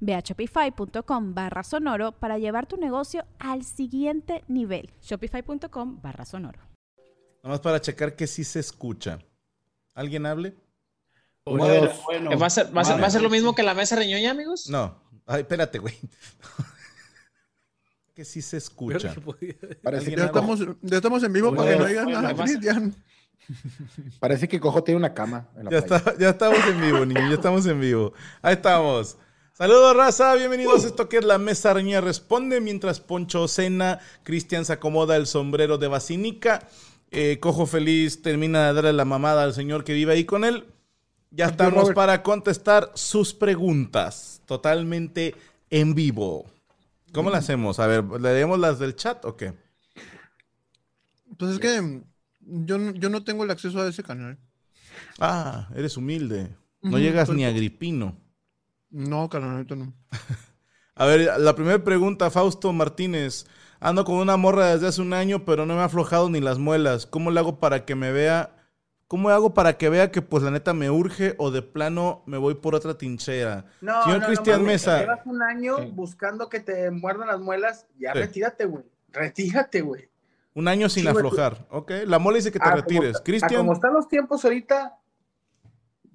Ve a shopify.com barra sonoro para llevar tu negocio al siguiente nivel. Shopify.com barra sonoro. Nada más para checar que sí se escucha. ¿Alguien hable? Bueno, bueno. ¿Va, a ser, va, a ser, lo mismo que la mesa reñoña, amigos? No. Ay, espérate, güey. que sí se escucha. Parece que ya estamos, ya estamos en vivo para que no digan nada, Cristian. Parece que Cojo tiene una cama. En la ya, está, ya estamos en vivo, niños. Ya estamos en vivo. Ahí estamos. Saludos, raza. Bienvenidos a esto que es la Mesa Reñía Responde. Mientras Poncho cena, Cristian se acomoda el sombrero de basinica. Eh, Cojo Feliz termina de darle la mamada al señor que vive ahí con él. Ya estamos para contestar sus preguntas totalmente en vivo. ¿Cómo le hacemos? A ver, ¿le demos las del chat o qué? Pues es que yo, yo no tengo el acceso a ese canal. Ah, eres humilde. No llegas ni a Gripino. No, carnalito, no. A ver, la primera pregunta, Fausto Martínez. Ando con una morra desde hace un año, pero no me ha aflojado ni las muelas. ¿Cómo le hago para que me vea? ¿Cómo hago para que vea que pues la neta me urge o de plano me voy por otra tinchera? No, Señor Cristian Mesa. Llevas un año buscando que te muerdan las muelas, ya retírate, güey. Retírate, güey. Un año sin aflojar, ok. La mola dice que te ah, retires. Cristian. Como están los tiempos ahorita,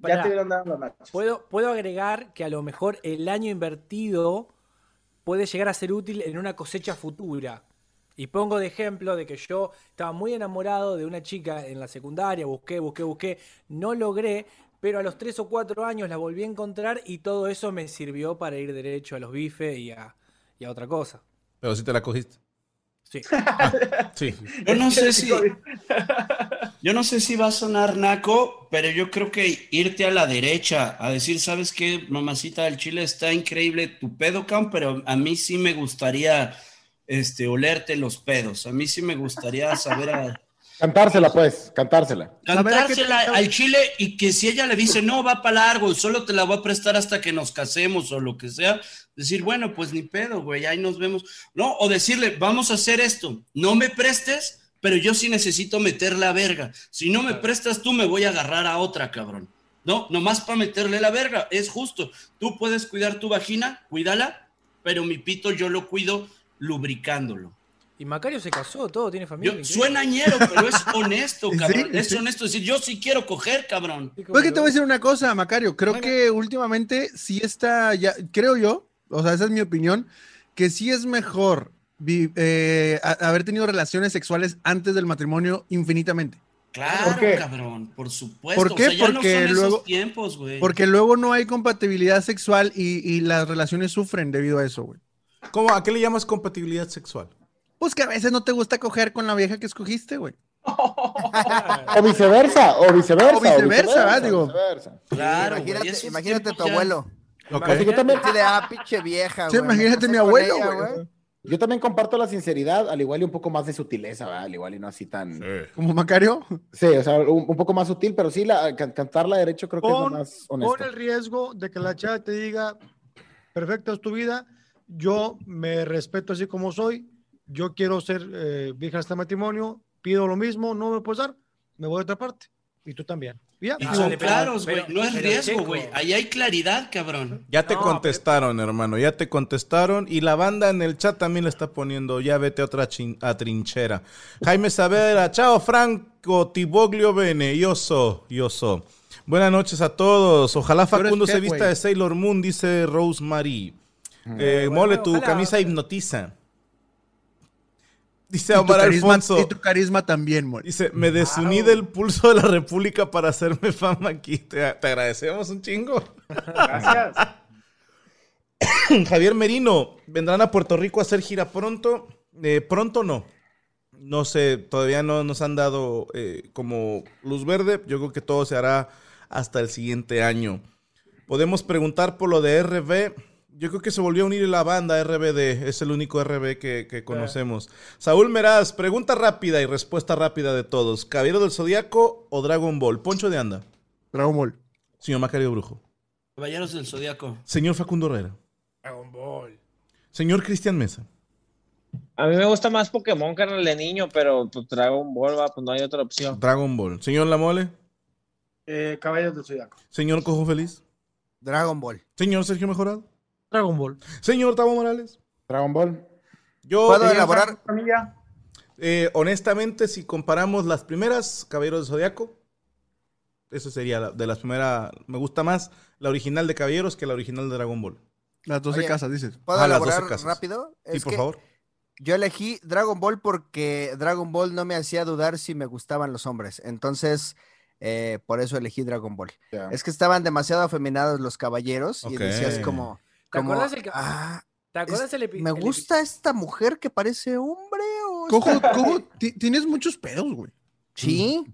ya te ¿Puedo, puedo agregar que a lo mejor el año invertido puede llegar a ser útil en una cosecha futura. Y pongo de ejemplo de que yo estaba muy enamorado de una chica en la secundaria, busqué, busqué, busqué, no logré, pero a los tres o cuatro años la volví a encontrar y todo eso me sirvió para ir derecho a los bifes y a, y a otra cosa. Pero si te la cogiste. Sí. sí. Yo no sé si. Yo no sé si va a sonar naco, pero yo creo que irte a la derecha, a decir, ¿sabes qué, mamacita del Chile? Está increíble tu pedo, pero a mí sí me gustaría este, olerte los pedos. A mí sí me gustaría saber a, Cantársela, pues, cantársela. Cantársela al chile y que si ella le dice, no, va para largo, solo te la voy a prestar hasta que nos casemos o lo que sea, decir, bueno, pues ni pedo, güey, ahí nos vemos. No, o decirle, vamos a hacer esto, no me prestes, pero yo sí necesito meter la verga. Si no me prestas tú, me voy a agarrar a otra, cabrón. No, nomás para meterle la verga, es justo. Tú puedes cuidar tu vagina, cuídala, pero mi pito yo lo cuido lubricándolo. Y Macario se casó, todo, tiene familia. suena ñero, pero es honesto, cabrón. es honesto decir, yo sí quiero coger, cabrón. Pues que te voy a decir una cosa, Macario. Creo que últimamente sí está, ya, creo yo, o sea, esa es mi opinión, que sí es mejor eh, haber tenido relaciones sexuales antes del matrimonio infinitamente. Claro, cabrón, por supuesto. ¿Por qué? porque luego, tiempos, güey. Porque luego no hay compatibilidad sexual y, y las relaciones sufren debido a eso, güey. ¿Cómo? ¿A qué le llamas compatibilidad sexual? Pues que a veces no te gusta coger con la vieja que escogiste, güey. o viceversa, o viceversa. O viceversa, digo. Claro, imagínate, imagínate tu abuelo. Okay. yo también. Ah, pinche vieja, Sí, imagínate mi abuelo, güey. Yo también comparto la sinceridad, al igual y un poco más de sutileza, ¿verdad? Al igual y no así tan. ¿Como Macario? Sí, o sea, un, poco más sutil, pero sí, la, cantarla derecho creo que es lo más honesto. Con el riesgo de que la chava te diga, perfecta es tu vida, yo me respeto así como soy, yo quiero ser eh, vieja este matrimonio, pido lo mismo, no me puedes dar, me voy a otra parte. Y tú también. Ya, claros, güey. No es riesgo, güey. Ahí hay claridad, cabrón. Ya te contestaron, hermano. Ya te contestaron. Y la banda en el chat también le está poniendo, ya vete a otra a trinchera. Jaime Saavedra, chao Franco, Tiboglio Bene, yo soy, yo soy. Buenas noches a todos. Ojalá Facundo se vista de Sailor Moon, dice Rosemary. Eh, mole, tu camisa hipnotiza. Dice Omar carisma- Alfonso. Y tu carisma también. Dice, me desuní del pulso de la República para hacerme fama aquí. Te, te agradecemos un chingo. Gracias. Javier Merino, ¿vendrán a Puerto Rico a hacer gira pronto? Eh, pronto no. No sé, todavía no nos han dado eh, como luz verde. Yo creo que todo se hará hasta el siguiente año. Podemos preguntar por lo de RB. Yo creo que se volvió a unir la banda RBD. Es el único RB que, que conocemos. Saúl Meraz, pregunta rápida y respuesta rápida de todos. ¿Caballero del Zodíaco o Dragon Ball? Poncho de Anda. Dragon Ball. Señor Macario Brujo. Caballeros del Zodíaco. Señor Facundo Herrera. Dragon Ball. Señor Cristian Mesa. A mí me gusta más Pokémon que el de niño, pero pues, Dragon Ball, va, pues no hay otra opción. Dragon Ball. Señor La Mole. Eh, Caballos del Zodiaco. Señor Cojo Feliz. Dragon Ball. Señor Sergio Mejorado. Dragon Ball. Señor Tavo Morales. Dragon Ball. Yo, ¿Puedo elaborar? Familia. eh, honestamente, si comparamos las primeras Caballeros de Zodiaco, eso sería la- de las primeras. Me gusta más la original de Caballeros que la original de Dragon Ball. Las 12 Oye, casas, dices. ¿Puedo Ah, las 12 elaborar casas. rápido? Sí, Es por que favor. Yo elegí Dragon Ball porque Dragon Ball no me hacía dudar si me gustaban los hombres. Entonces, eh, por eso elegí Dragon Ball. Es que estaban demasiado afeminados los caballeros y decías como... ¿Te como, acuerdas el que- "Ah, ¿Te acuerdas es- el ¿Me el gusta esta mujer que parece hombre o...? Cojo, está- cojo, ti- tienes muchos pedos, güey. Sí.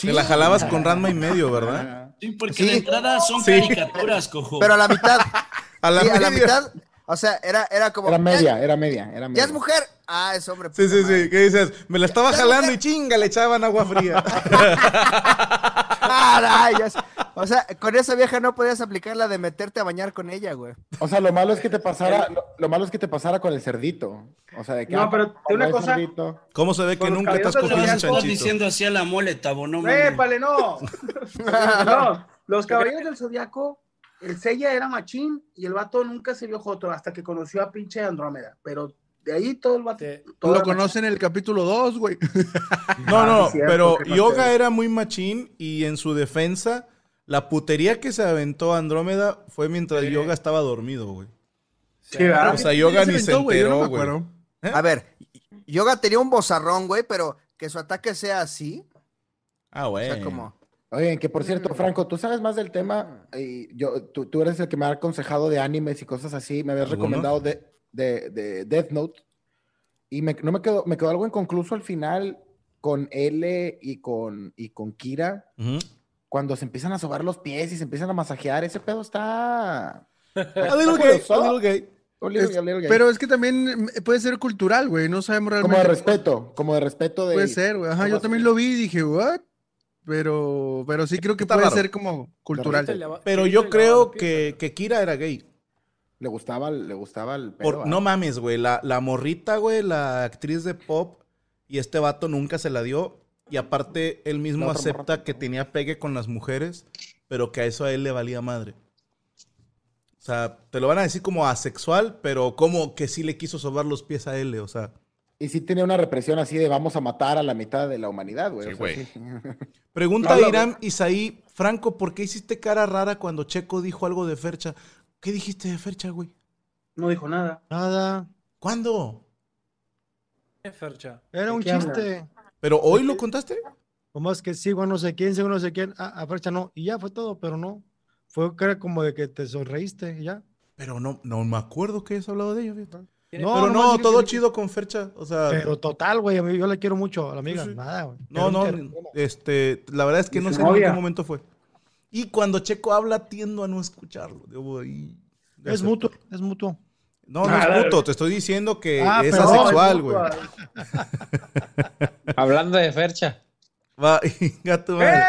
Te la jalabas con Ranma y medio, ¿verdad? Sí, porque Sí. de entrada son Sí. caricaturas, cojo. Pero a la mitad. A la sí, a la media. mitad. O sea, era, era como... Era "Ya- media, era media, era Ya media. es mujer. Ah, es hombre. Sí, sí, madre. sí. ¿Qué dices? Me la estaba Ya, jalando mujer. y chinga, le echaban agua fría. Caray, ya. O sea, con esa vieja no podías aplicar la de meterte a bañar con ella, güey. O sea, lo malo es que te pasara, lo, lo malo es que te pasara con el cerdito. O sea, de que No, ah, pero te cuando una cosa- cerdito- ¿Cómo se ve que nunca te has cogido un Estás chanchito? diciendo así a la mole, tabo, no mames. ¡Épale, no! no, los caballeros del Zodiaco, el Seiya era machín y el vato nunca se vio joto hasta que conoció a pinche Andrómeda. Pero de ahí todo el vato. Te- todo Lo conocen en el capítulo 2, güey. No, Ah, no, sí, cierto, pero Yoga era muy machín y en su defensa, la putería que se aventó Andrómeda fue mientras Yoga estaba dormido, güey. Sí, ¿verdad? O sea, Yoga ¿Quién ni se se aventó, no enteró, güey. acuerdo. ¿Eh? A ver, Yoga tenía un bozarrón, güey, pero que su ataque sea así. Ah, O güey. sea, como. Oye, que por cierto, Franco, tú sabes más del tema. Y yo, tú, tú eres el que me ha aconsejado de animes y cosas así. Me habías ¿Alguno? recomendado de, de, de Death Note. Y me, no me quedó, me quedó algo inconcluso al final con L y con, y con Kira. Ujú. Cuando se empiezan a sobar los pies y se empiezan a masajear, ese pedo está. A little gay, a little gay. A little- Es-. Pero es que también mm, puede ser cultural, güey. No sabemos como realmente. de respeto, como de respeto de. Puede ser, güey. Ajá, yo también lo vi y dije, ¿what? Pero, pero sí creo que Está puede raro. ser como cultural. ¿Viste el lava- Pero yo creo que, que Kira era gay. Le gustaba, le gustaba el pedo. Por- ¿ah? no mames, güey. La, la morrita, güey, la actriz de pop y este vato nunca se la dio. Y aparte, él mismo otra acepta morra. que tenía pegue con las mujeres, pero que a eso a él le valía madre. O sea, te lo van a decir como asexual, pero como que sí le quiso sobar los pies a él, o sea. Y sí tenía una represión así de vamos a matar a la mitad de la humanidad, güey. Sí, o sea, güey. sí. Pregunta No, Irán Isaí, Franco, ¿por qué hiciste cara rara cuando Checo dijo algo de Fercha? ¿Qué dijiste de Fercha, güey? No dijo nada. Nada. ¿Cuándo? ¿Qué, Fercha? Era ¿De un chiste. ¿Pero hoy lo contaste? Nomás que sigo a no sé quién, sigo a no sé quién. Ah, a Fercha no. Y ya fue todo, pero no. Fue que era como de que te sonreíste y ya. Pero no, no me acuerdo que hayas hablado de ello. fíjate. No, Pero no, todo que- chido con Fercha. O sea, Pero total, güey. Yo le quiero mucho a la amiga. Sí, sí. Nada, güey. no, no. Este, la verdad es que ¿Y no sé en qué momento fue. Y cuando Checo habla, tiendo a no escucharlo. Debo ahí. de Es mutuo, es mutuo. No, no es puto. Te estoy diciendo que Ah, es asexual, güey. Hablando de Fercha. Va, gato, madre.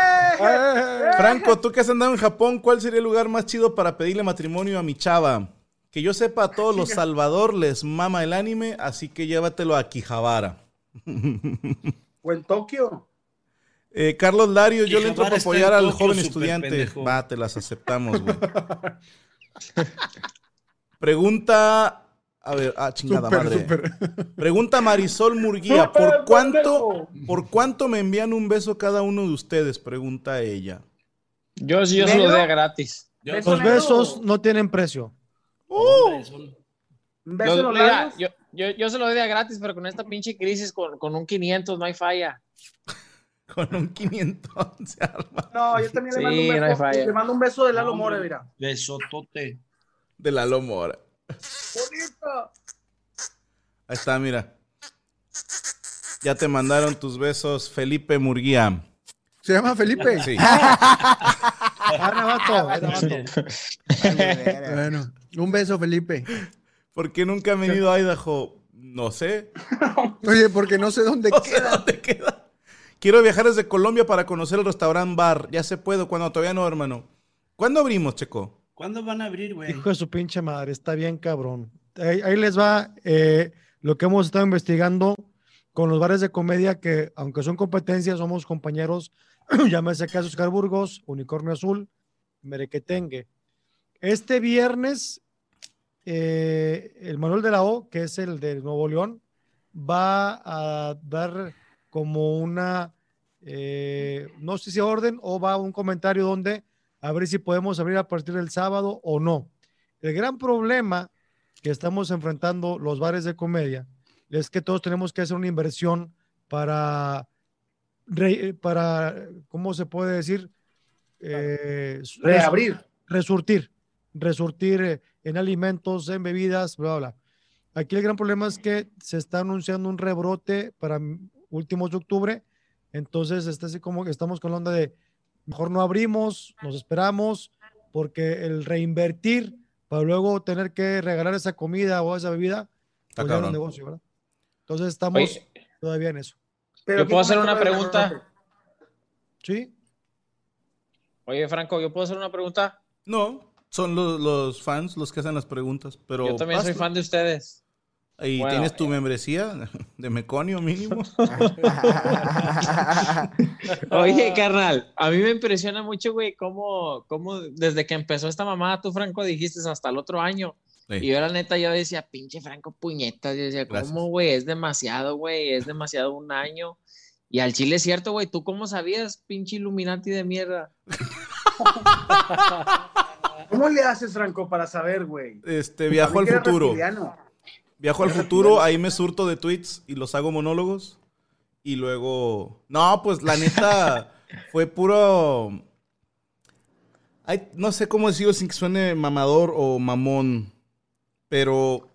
Franco, tú que has andado en Japón, ¿cuál sería el lugar más chido para pedirle matrimonio a mi chava? Que yo sepa, a todos los Salvador les mama el anime, así que llévatelo a Quijabara. O en Tokio. Eh, Carlos Lario, yo le entro para apoyar en al Tokio, joven estudiante. pendejo. Va, te las aceptamos, güey. Pregunta. A ver, ah, chingada madre. Pregunta Marisol Murguía, ¿por cuánto. ¿por cuánto me envían un beso cada uno de ustedes? Pregunta ella. Yo sí, yo se lo dé gratis. Los besos no tienen precio. Hombre, beso en Yo, los mira, labios. yo, Yo, yo se lo doy de a gratis, pero con esta pinche crisis, con, con un 500 no hay falla. Con un 500 se arma. No, yo también Sí, le mando un no hay beso. falla. le mando un beso de Lalo No, hombre, mira. Besotote. De la Lomora. Bonito. Ahí está, mira. Ya te mandaron tus besos, Felipe Murguía. ¿Se llama Felipe? Sí. Ah, es Navato. Bueno, un beso, Felipe. ¿Por qué nunca han venido a Idaho? No sé. Oye, porque no sé dónde No sé queda. dónde queda. Quiero viajar desde Colombia para conocer el restaurant bar. Ya se puede, cuando todavía no, hermano. ¿Cuándo abrimos, Checo? ¿Cuándo van a abrir, güey? Hijo de su pinche madre, está bien cabrón. Ahí, ahí les va eh, lo que hemos estado investigando con los bares de comedia que, aunque son competencias, somos compañeros. Llámese caso Oscar Burgos, Unicornio Azul, Merequetengue. Este viernes, eh, el Manuel de la O, que es el de Nuevo León, va a dar como una, eh, no sé si orden o va un comentario donde a ver si podemos abrir a partir del sábado o no. El gran problema que estamos enfrentando los bares de comedia es que todos tenemos que hacer una inversión para, para ¿cómo se puede decir? Eh, Reabrir. Resurtir, resurtir en alimentos, en bebidas, bla, bla. Aquí el gran problema es que se está anunciando un rebrote para últimos de octubre, entonces está así como que estamos con la onda de mejor no abrimos, nos esperamos, porque el reinvertir para luego tener que regalar esa comida o esa bebida, Está pues ya es negocio, ¿verdad? Entonces estamos Oye. todavía en eso. Pero Yo ¿qué puedo hacer una pregunta. ¿Sí? Oye, Franco, ¿yo puedo hacer una pregunta? No, son los, los fans los que hacen las preguntas. Pero Yo también soy fan de ustedes. ¿Y Bueno, tienes tu membresía de Meconio mínimo? Oye, carnal, a mí me impresiona mucho, güey, cómo, cómo desde que empezó esta mamada, tú, Franco, dijiste hasta el otro año. Sí. Y yo, la neta, yo decía, pinche Franco puñetas. Yo decía, Gracias. ¿cómo, güey? Es demasiado, güey, es demasiado un año. Y al chile es cierto, güey, ¿tú cómo sabías, pinche Illuminati de mierda? ¿Cómo le haces, Franco, para saber, güey? Este, viajo al futuro. reptiliano. Viajo al futuro, ahí me surto de tweets y los hago monólogos. Y luego. No, pues la neta fue puro. Ay, no sé cómo decirlo sin que suene mamador o mamón. Pero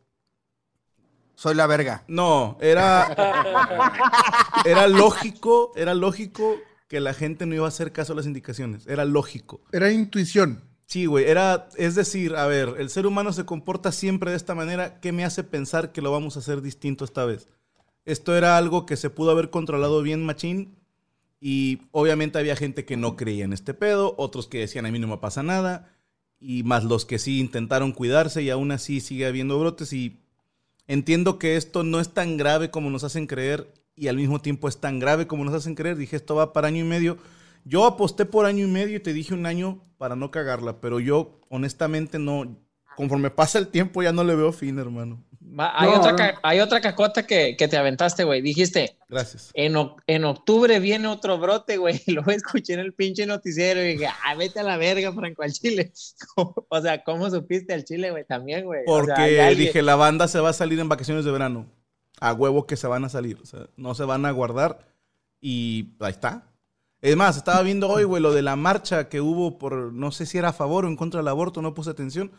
Soy la verga. no, era. Era lógico, era lógico que la gente no iba a hacer caso a las indicaciones. Era lógico. Era intuición. Sí, güey, era, es decir, a ver, el ser humano se comporta siempre de esta manera, ¿qué me hace pensar que lo vamos a hacer distinto esta vez? Esto era algo que se pudo haber controlado bien machín y obviamente había gente que no creía en este pedo, otros que decían a mí no me pasa nada y más los que sí intentaron cuidarse y aún así sigue habiendo brotes y entiendo que esto no es tan grave como nos hacen creer y al mismo tiempo es tan grave como nos hacen creer. Dije, esto va para año y medio. Yo aposté por año y medio y te dije un año para no cagarla, pero yo honestamente no, conforme pasa el tiempo ya no le veo fin, hermano. Va, hay, No, otra, no. hay otra cacota que, que te aventaste, güey. Dijiste, Gracias. en, en octubre viene otro brote, güey. Y Luego escuché en el pinche noticiero y dije, ah, vete a la verga, Franco, al Chile. o sea, ¿cómo supiste al Chile, güey? También, güey. O sea, Porque hay alguien- dije, la banda se va a salir en vacaciones de verano. A huevo que se van a salir. O sea, no se van a guardar. Y ahí está. Es más, estaba viendo hoy, güey, lo de la marcha que hubo por, no sé si era a favor o en contra del aborto, no puse atención.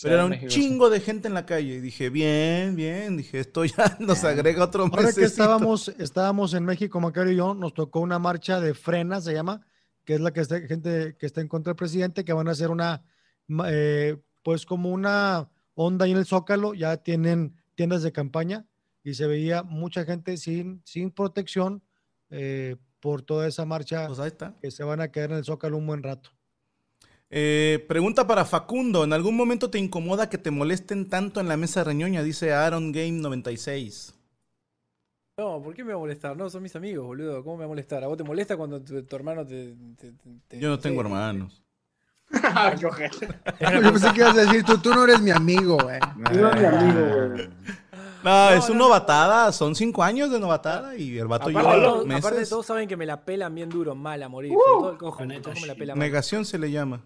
Pero era un México, chingo de gente en la calle. Y dije, bien, bien. Dije, esto ya nos agrega otro Ahora que estábamos, estábamos en México, Macario y yo, nos tocó una marcha de frena, se llama, que es la que está, gente que está en contra del presidente, que van a hacer una, eh, pues como una onda ahí en el Zócalo, ya tienen tiendas de campaña y se veía mucha gente sin, sin protección eh, por toda esa marcha Pues ahí está. que se van a quedar en el Zócalo un buen rato. Eh, pregunta para Facundo. ¿En algún momento te incomoda que te molesten tanto en la mesa reñoña? Dice Aaron Game 96. No, ¿por qué me va a molestar? No, son mis amigos, boludo. ¿Cómo me va a molestar? ¿A vos te molesta cuando tu, tu hermano te, te- Yo no tengo hermanos. Yo pensé que ibas a decir, tú, tú no eres mi amigo, güey. Tú eres mi amigo, güey. No, es no, una novatada. Son cinco años de novatada y el vato Aparte, lleva todos, aparte meses. todos saben que me la pelan bien duro, mal a morir. Uh, todo el cojo. El neta, cojo me la pela mal. Negación se le llama.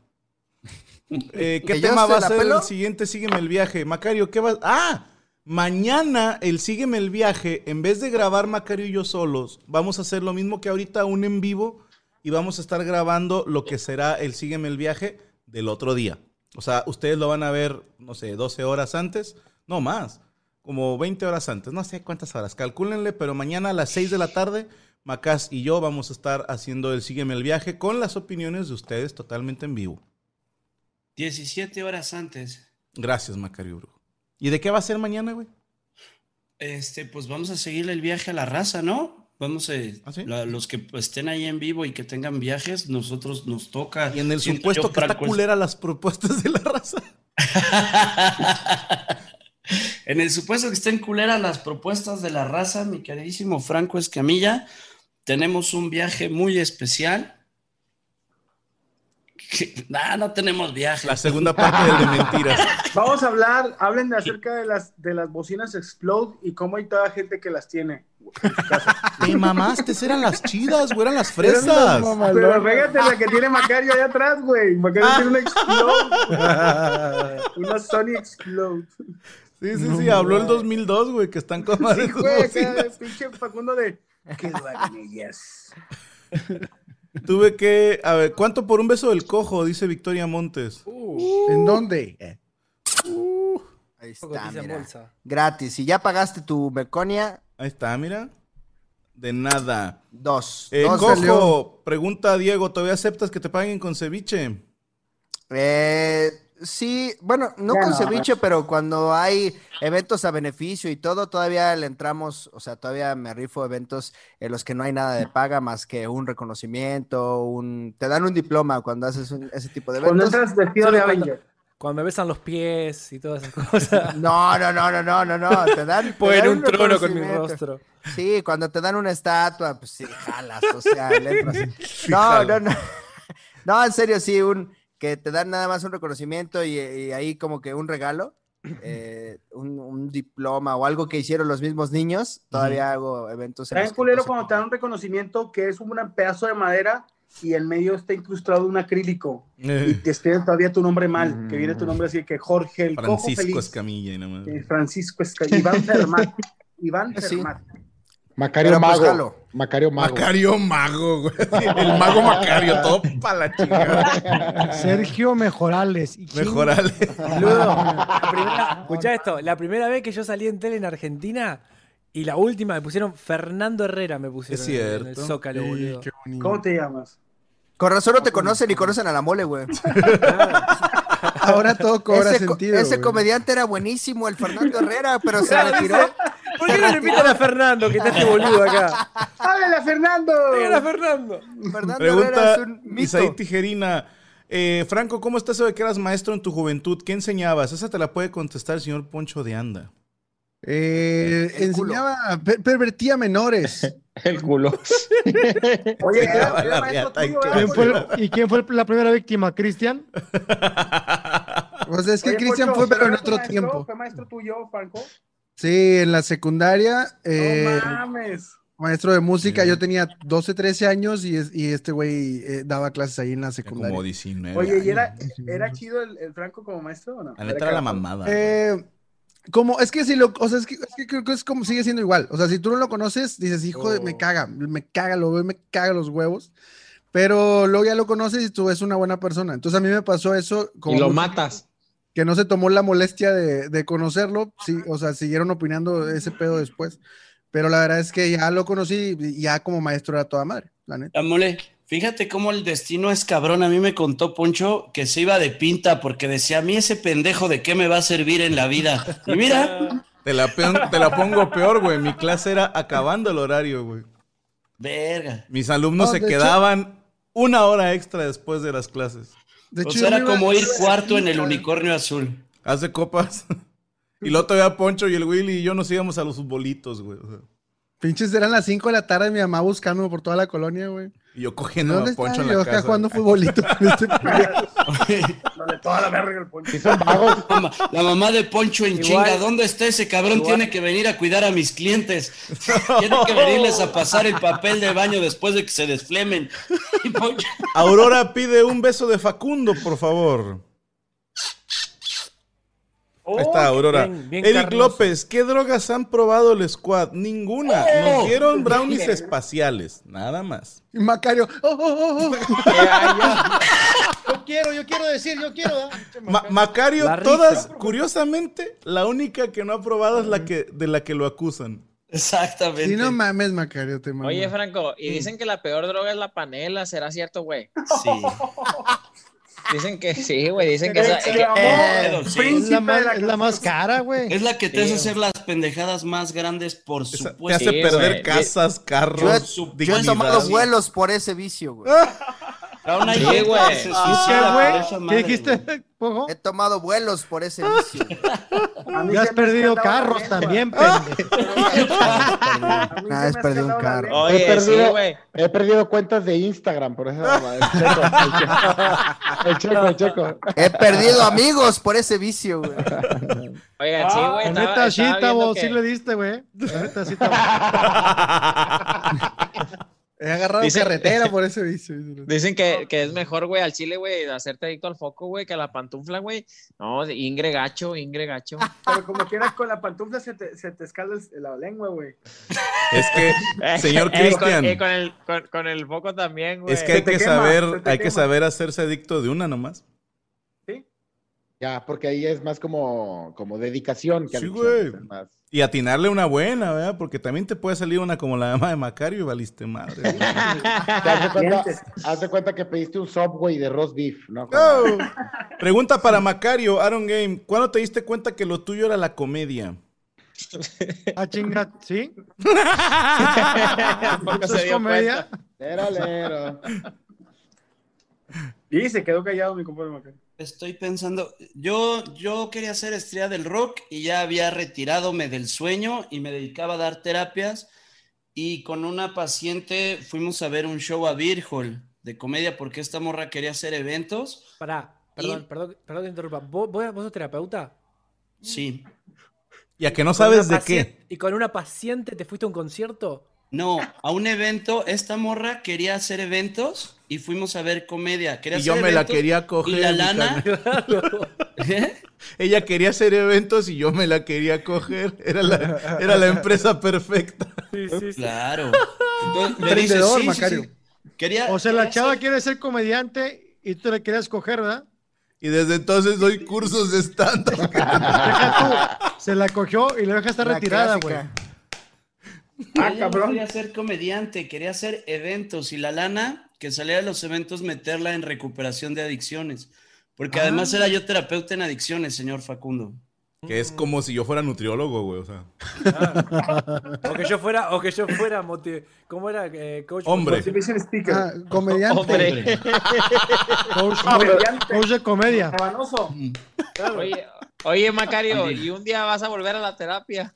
Eh, ¿Qué ¿Que yo tema va a ser pelo? el siguiente? Sígueme el viaje. Macario, ¿qué vas? ¡Ah! Mañana, el Sígueme el Viaje, en vez de grabar Macario y yo solos, vamos a hacer lo mismo que ahorita, un en vivo, y vamos a estar grabando lo que será el Sígueme el Viaje del otro día. O sea, ustedes lo van a ver, no sé, 12 horas antes, no más, como 20 horas antes, no sé cuántas horas, calcúlenle, pero mañana a las 6 de la tarde, Macas y yo vamos a estar haciendo el Sígueme el Viaje con las opiniones de ustedes totalmente en vivo. 17 horas antes. Gracias, Macario Brujo. ¿Y de qué va a ser mañana, güey? Este, pues vamos a seguirle el viaje a la raza, ¿no? Vamos a, ¿Ah, sí? la- los que estén ahí en vivo y que tengan viajes, nosotros nos toca. Y en el supuesto que está culera las propuestas de la raza. En el supuesto que estén culeras las propuestas de la raza, mi queridísimo Franco Escamilla, tenemos un viaje muy especial. Que- Nah, no tenemos viaje. La segunda parte del de mentiras. Vamos a hablar, hablen de acerca de las, de las bocinas Explode y cómo hay toda gente que las tiene. Te mamaste, eran las chidas, güey, eran las fresas. Pero fíjate la que tiene Macario allá atrás, güey. Macario tiene una Explode. una Sony Explode. Sí, sí, sí, habló el 2002, güey, que están con madre Sí, güey, bocinas. acá, pinche Facundo de. ¿Qué ellas? Tuve que, a ver, ¿cuánto por un beso del cojo? Dice Victoria Montes. ¿En dónde? Eh, Ahí está, mira. bolsa. Gratis. Si ya pagaste tu Meconia, Ahí está, mira. De nada. dos. Eh, Dos cojo, salió. pregunta a Diego, ¿todavía aceptas que te paguen con ceviche? Eh, sí, bueno, no Ya con no. ceviche, pero cuando hay eventos a beneficio y todo, todavía le entramos, o sea, todavía me rifo eventos en los que no hay nada de paga más que un reconocimiento, un, te dan un diploma cuando haces un- ese tipo de Cuando eventos. entras vestido de cuando- Avenger. Cuando me besan los pies y todas esas cosas. No, no, no, no, no, no, no, te dan, en dan un trono con mi rostro. Sí, cuando te dan una estatua, pues sí, jalas, o sea, le entras. No, no, no. No, en serio, sí, un que te dan nada más un reconocimiento y, y ahí como que un regalo, eh, un, un diploma o algo que hicieron los mismos niños. Todavía hago eventos. en que culero se cuando te dan un reconocimiento que es un pedazo de madera y en medio está incrustado un acrílico y Eh, te escriben todavía tu nombre mal, que viene tu nombre así que Jorge el Cojo Francisco Feliz. Escamilla y nada más. eh, Francisco Escamilla. Iván Fermat. Iván Sí. Macario Pero, pues, Mago. Macario Mago. Macario Mago, güey. El mago Macario, todo para la chingada. Sergio Mejorales. ¿Y quién- Mejorale. Boludo, la primera, escuchá esto, la primera vez que yo salí en tele en Argentina y la última me pusieron Fernando Herrera, me pusieron Es en el cierto. Zócalo, sí, boludo. qué bonito. ¿Cómo te llamas? Con razón no te conocen y conocen a la mole, güey. Ahora todo cobra Ese, co- sentido. ese güey. comediante era buenísimo, el Fernando Herrera, pero se retiró. ¿Por qué no le invitan a Fernando, que está este boludo acá? ¡Háblale a Fernando! Fernando. Fernando Herrera Pregunta es un mito. Isaí Tijerina. Eh, Franco, ¿cómo estás de que eras maestro en tu juventud? ¿Qué enseñabas? Esa te la puede contestar el señor Poncho de Anda. Eh, enseñaba, per- pervertía menores. El culo. Oye, era, era la maestro tuyo, clase. ¿Quién fue el- ¿Y quién fue la primera víctima? ¿Cristian? O sea, es que Oye, Cristian Poncho, fue, pero en ¿era tu otro maestro? tiempo. ¿Fue maestro tuyo, Franco? Sí, en la secundaria, eh, no mames. maestro de música, Sí. yo tenía 12, 13 años y, es- y este güey eh, daba clases ahí en la Como secundaria. 19. Oye, ¿y era, era chido el, el Franco como maestro o no? La neta era la mamada. Eh, como, es que si lo, o sea, es que, es que creo que es como sigue siendo igual. O sea, si tú no lo conoces, dices, hijo de, me Oh. caga, me caga, lo veo, me caga los huevos. Pero luego ya lo conoces y tú ves una buena persona. Entonces a mí me pasó eso. Como Y lo matas. Que no se tomó la molestia de, de conocerlo, sí, o sea, siguieron opinando ese pedo después. Pero la verdad es que ya lo conocí y ya como maestro era toda madre, la neta. La mole, fíjate cómo el destino es cabrón. A mí me contó Poncho que se iba de pinta porque decía, a mí ese pendejo de qué me va a servir en la vida. Y mira, Te la, te la pongo peor, güey. Mi clase era acabando el horario, güey. verga. Mis alumnos No, se hecho- quedaban una hora extra después de las clases. De O hecho, era como ir cuarto en el unicornio azul. Hace copas. Y luego todavía Poncho y el Willy y yo nos íbamos a los futbolitos, güey. o sea, Pinches eran las 5 de la tarde, mi mamá buscándome por toda la colonia, güey. Y yo cogiendo ¿Dónde a está? Poncho en Yo la acá casa. jugando futbolito con este. Dale toda la verga el poncho. Sí son vagos. La ma- La mamá de Poncho en Igual- chinga, ¿dónde está ese cabrón? igual- Tiene que venir a cuidar a mis clientes. Tiene que venirles a pasar el papel de baño después de que se desflemen. Y Poncho, Aurora pide un beso de Facundo, por favor. Ahí está, Aurora. Bien- bien Eric carnoso. López, ¿qué drogas han probado el squad? Ninguna. Oh. Nos dieron brownies espaciales, nada más. Y Macario. oh, oh, oh, oh. Yo quiero, yo quiero decir, yo quiero. Ma- Macario, La todas, curiosamente, la única que no ha probado es la que, de la que lo acusan. Exactamente. Sí, no mames, Macario, te mamas. Oye, Franco, y dicen que la peor droga es la panela, ¿será cierto, güey? Sí. Dicen que sí, güey, dicen que... Esa- que- eh, Es la, más, la es la más cara, güey. Es la que te Sí. hace hacer las pendejadas más grandes, por Esa- te supuesto. hace Sí, perder casas, Yo carros, he, yo he tomado vuelos por ese vicio, güey. Aún hay Sí, güey. se ¿Qué, güey? madre, ¿Qué dijiste. Pojo? He tomado vuelos por ese vicio. A mí Ya has perdido carros también, pendejo. Ah, has perdido un carro. Oye, He perdido- sí, güey. He perdido cuentas de Instagram por mamada. El checo, el checo. He perdido amigos por ese vicio, güey. Oigan, sí, güey. La neta, sí, viendo sí le diste, güey. La neta, sí, Tavo. He agarrado Dice- carretera por ese vicio. Dicen que, que es mejor, güey, al chile, güey, hacerte adicto al foco, güey, que a la pantufla, güey. No, Ingre gacho, Ingre gacho. Pero como quieras con la pantufla se te, se te escalda el- la lengua, güey. Es que, señor Eh, con- Cristian, eh, con, el, con, con el foco también, güey. es que hay que quema, saber, hay que saber hacerse adicto de una nomás. Ya, porque ahí es más como, como dedicación que Sí, güey. más- Y atinarle una buena, ¿verdad? Porque también te puede salir una como la mamá de Macario y valiste madre. Te haz de cuenta, Dientes. haz de cuenta que pediste un Subway de roast beef, ¿no? Oh. Pregunta para Macario, Aaron Game. ¿Cuándo te diste cuenta que lo tuyo era la comedia? Ah, chinga, ¿sí? ¿Eso es comedia? Lero, lero. Y se quedó callado mi compadre Macario. Estoy pensando, yo, yo quería ser estrella del rock y ya había retiradome del sueño y me dedicaba a dar terapias y con una paciente fuimos a ver un show a Virgol de comedia porque esta morra quería hacer eventos. Pará, perdón, Y- perdón, perdón que interrumpa. ¿Vos, vos, vos sos terapeuta? Sí. ¿Y a que no ¿Con sabes de qué? ¿Y con una paciente te fuiste a un concierto? No, a un evento, esta morra quería hacer eventos y fuimos a ver comedia. Quería Y yo hacer me la eventos quería coger. Y la lana. ¿Eh? Ella quería hacer eventos y yo me la quería coger. Era la, era la empresa perfecta. Sí, sí, sí. Claro. Entonces, dice, sí, Macario. sí. Quería, O sea, la quería chava hacer- quiere ser comediante y tú le querías coger, ¿verdad? Y desde entonces doy cursos de stand-up. Se la cogió y la deja estar La retirada, güey. clásica. Ah, Ella no cabrón. quería ser comediante, quería hacer eventos y la lana que salía de los eventos meterla en recuperación de adicciones. Porque además Ah. era yo terapeuta en adicciones, señor Facundo. Que es como si yo fuera nutriólogo, güey. O sea, O que yo fuera, o que yo fuera motiv- ¿Cómo era? Eh, coach Hombre. Speaker. Ah, comediante. Hombre. Coach, Comediante. coach de comedia. Rabanoso. Oye, oye, Macario, y un día vas a volver a la terapia.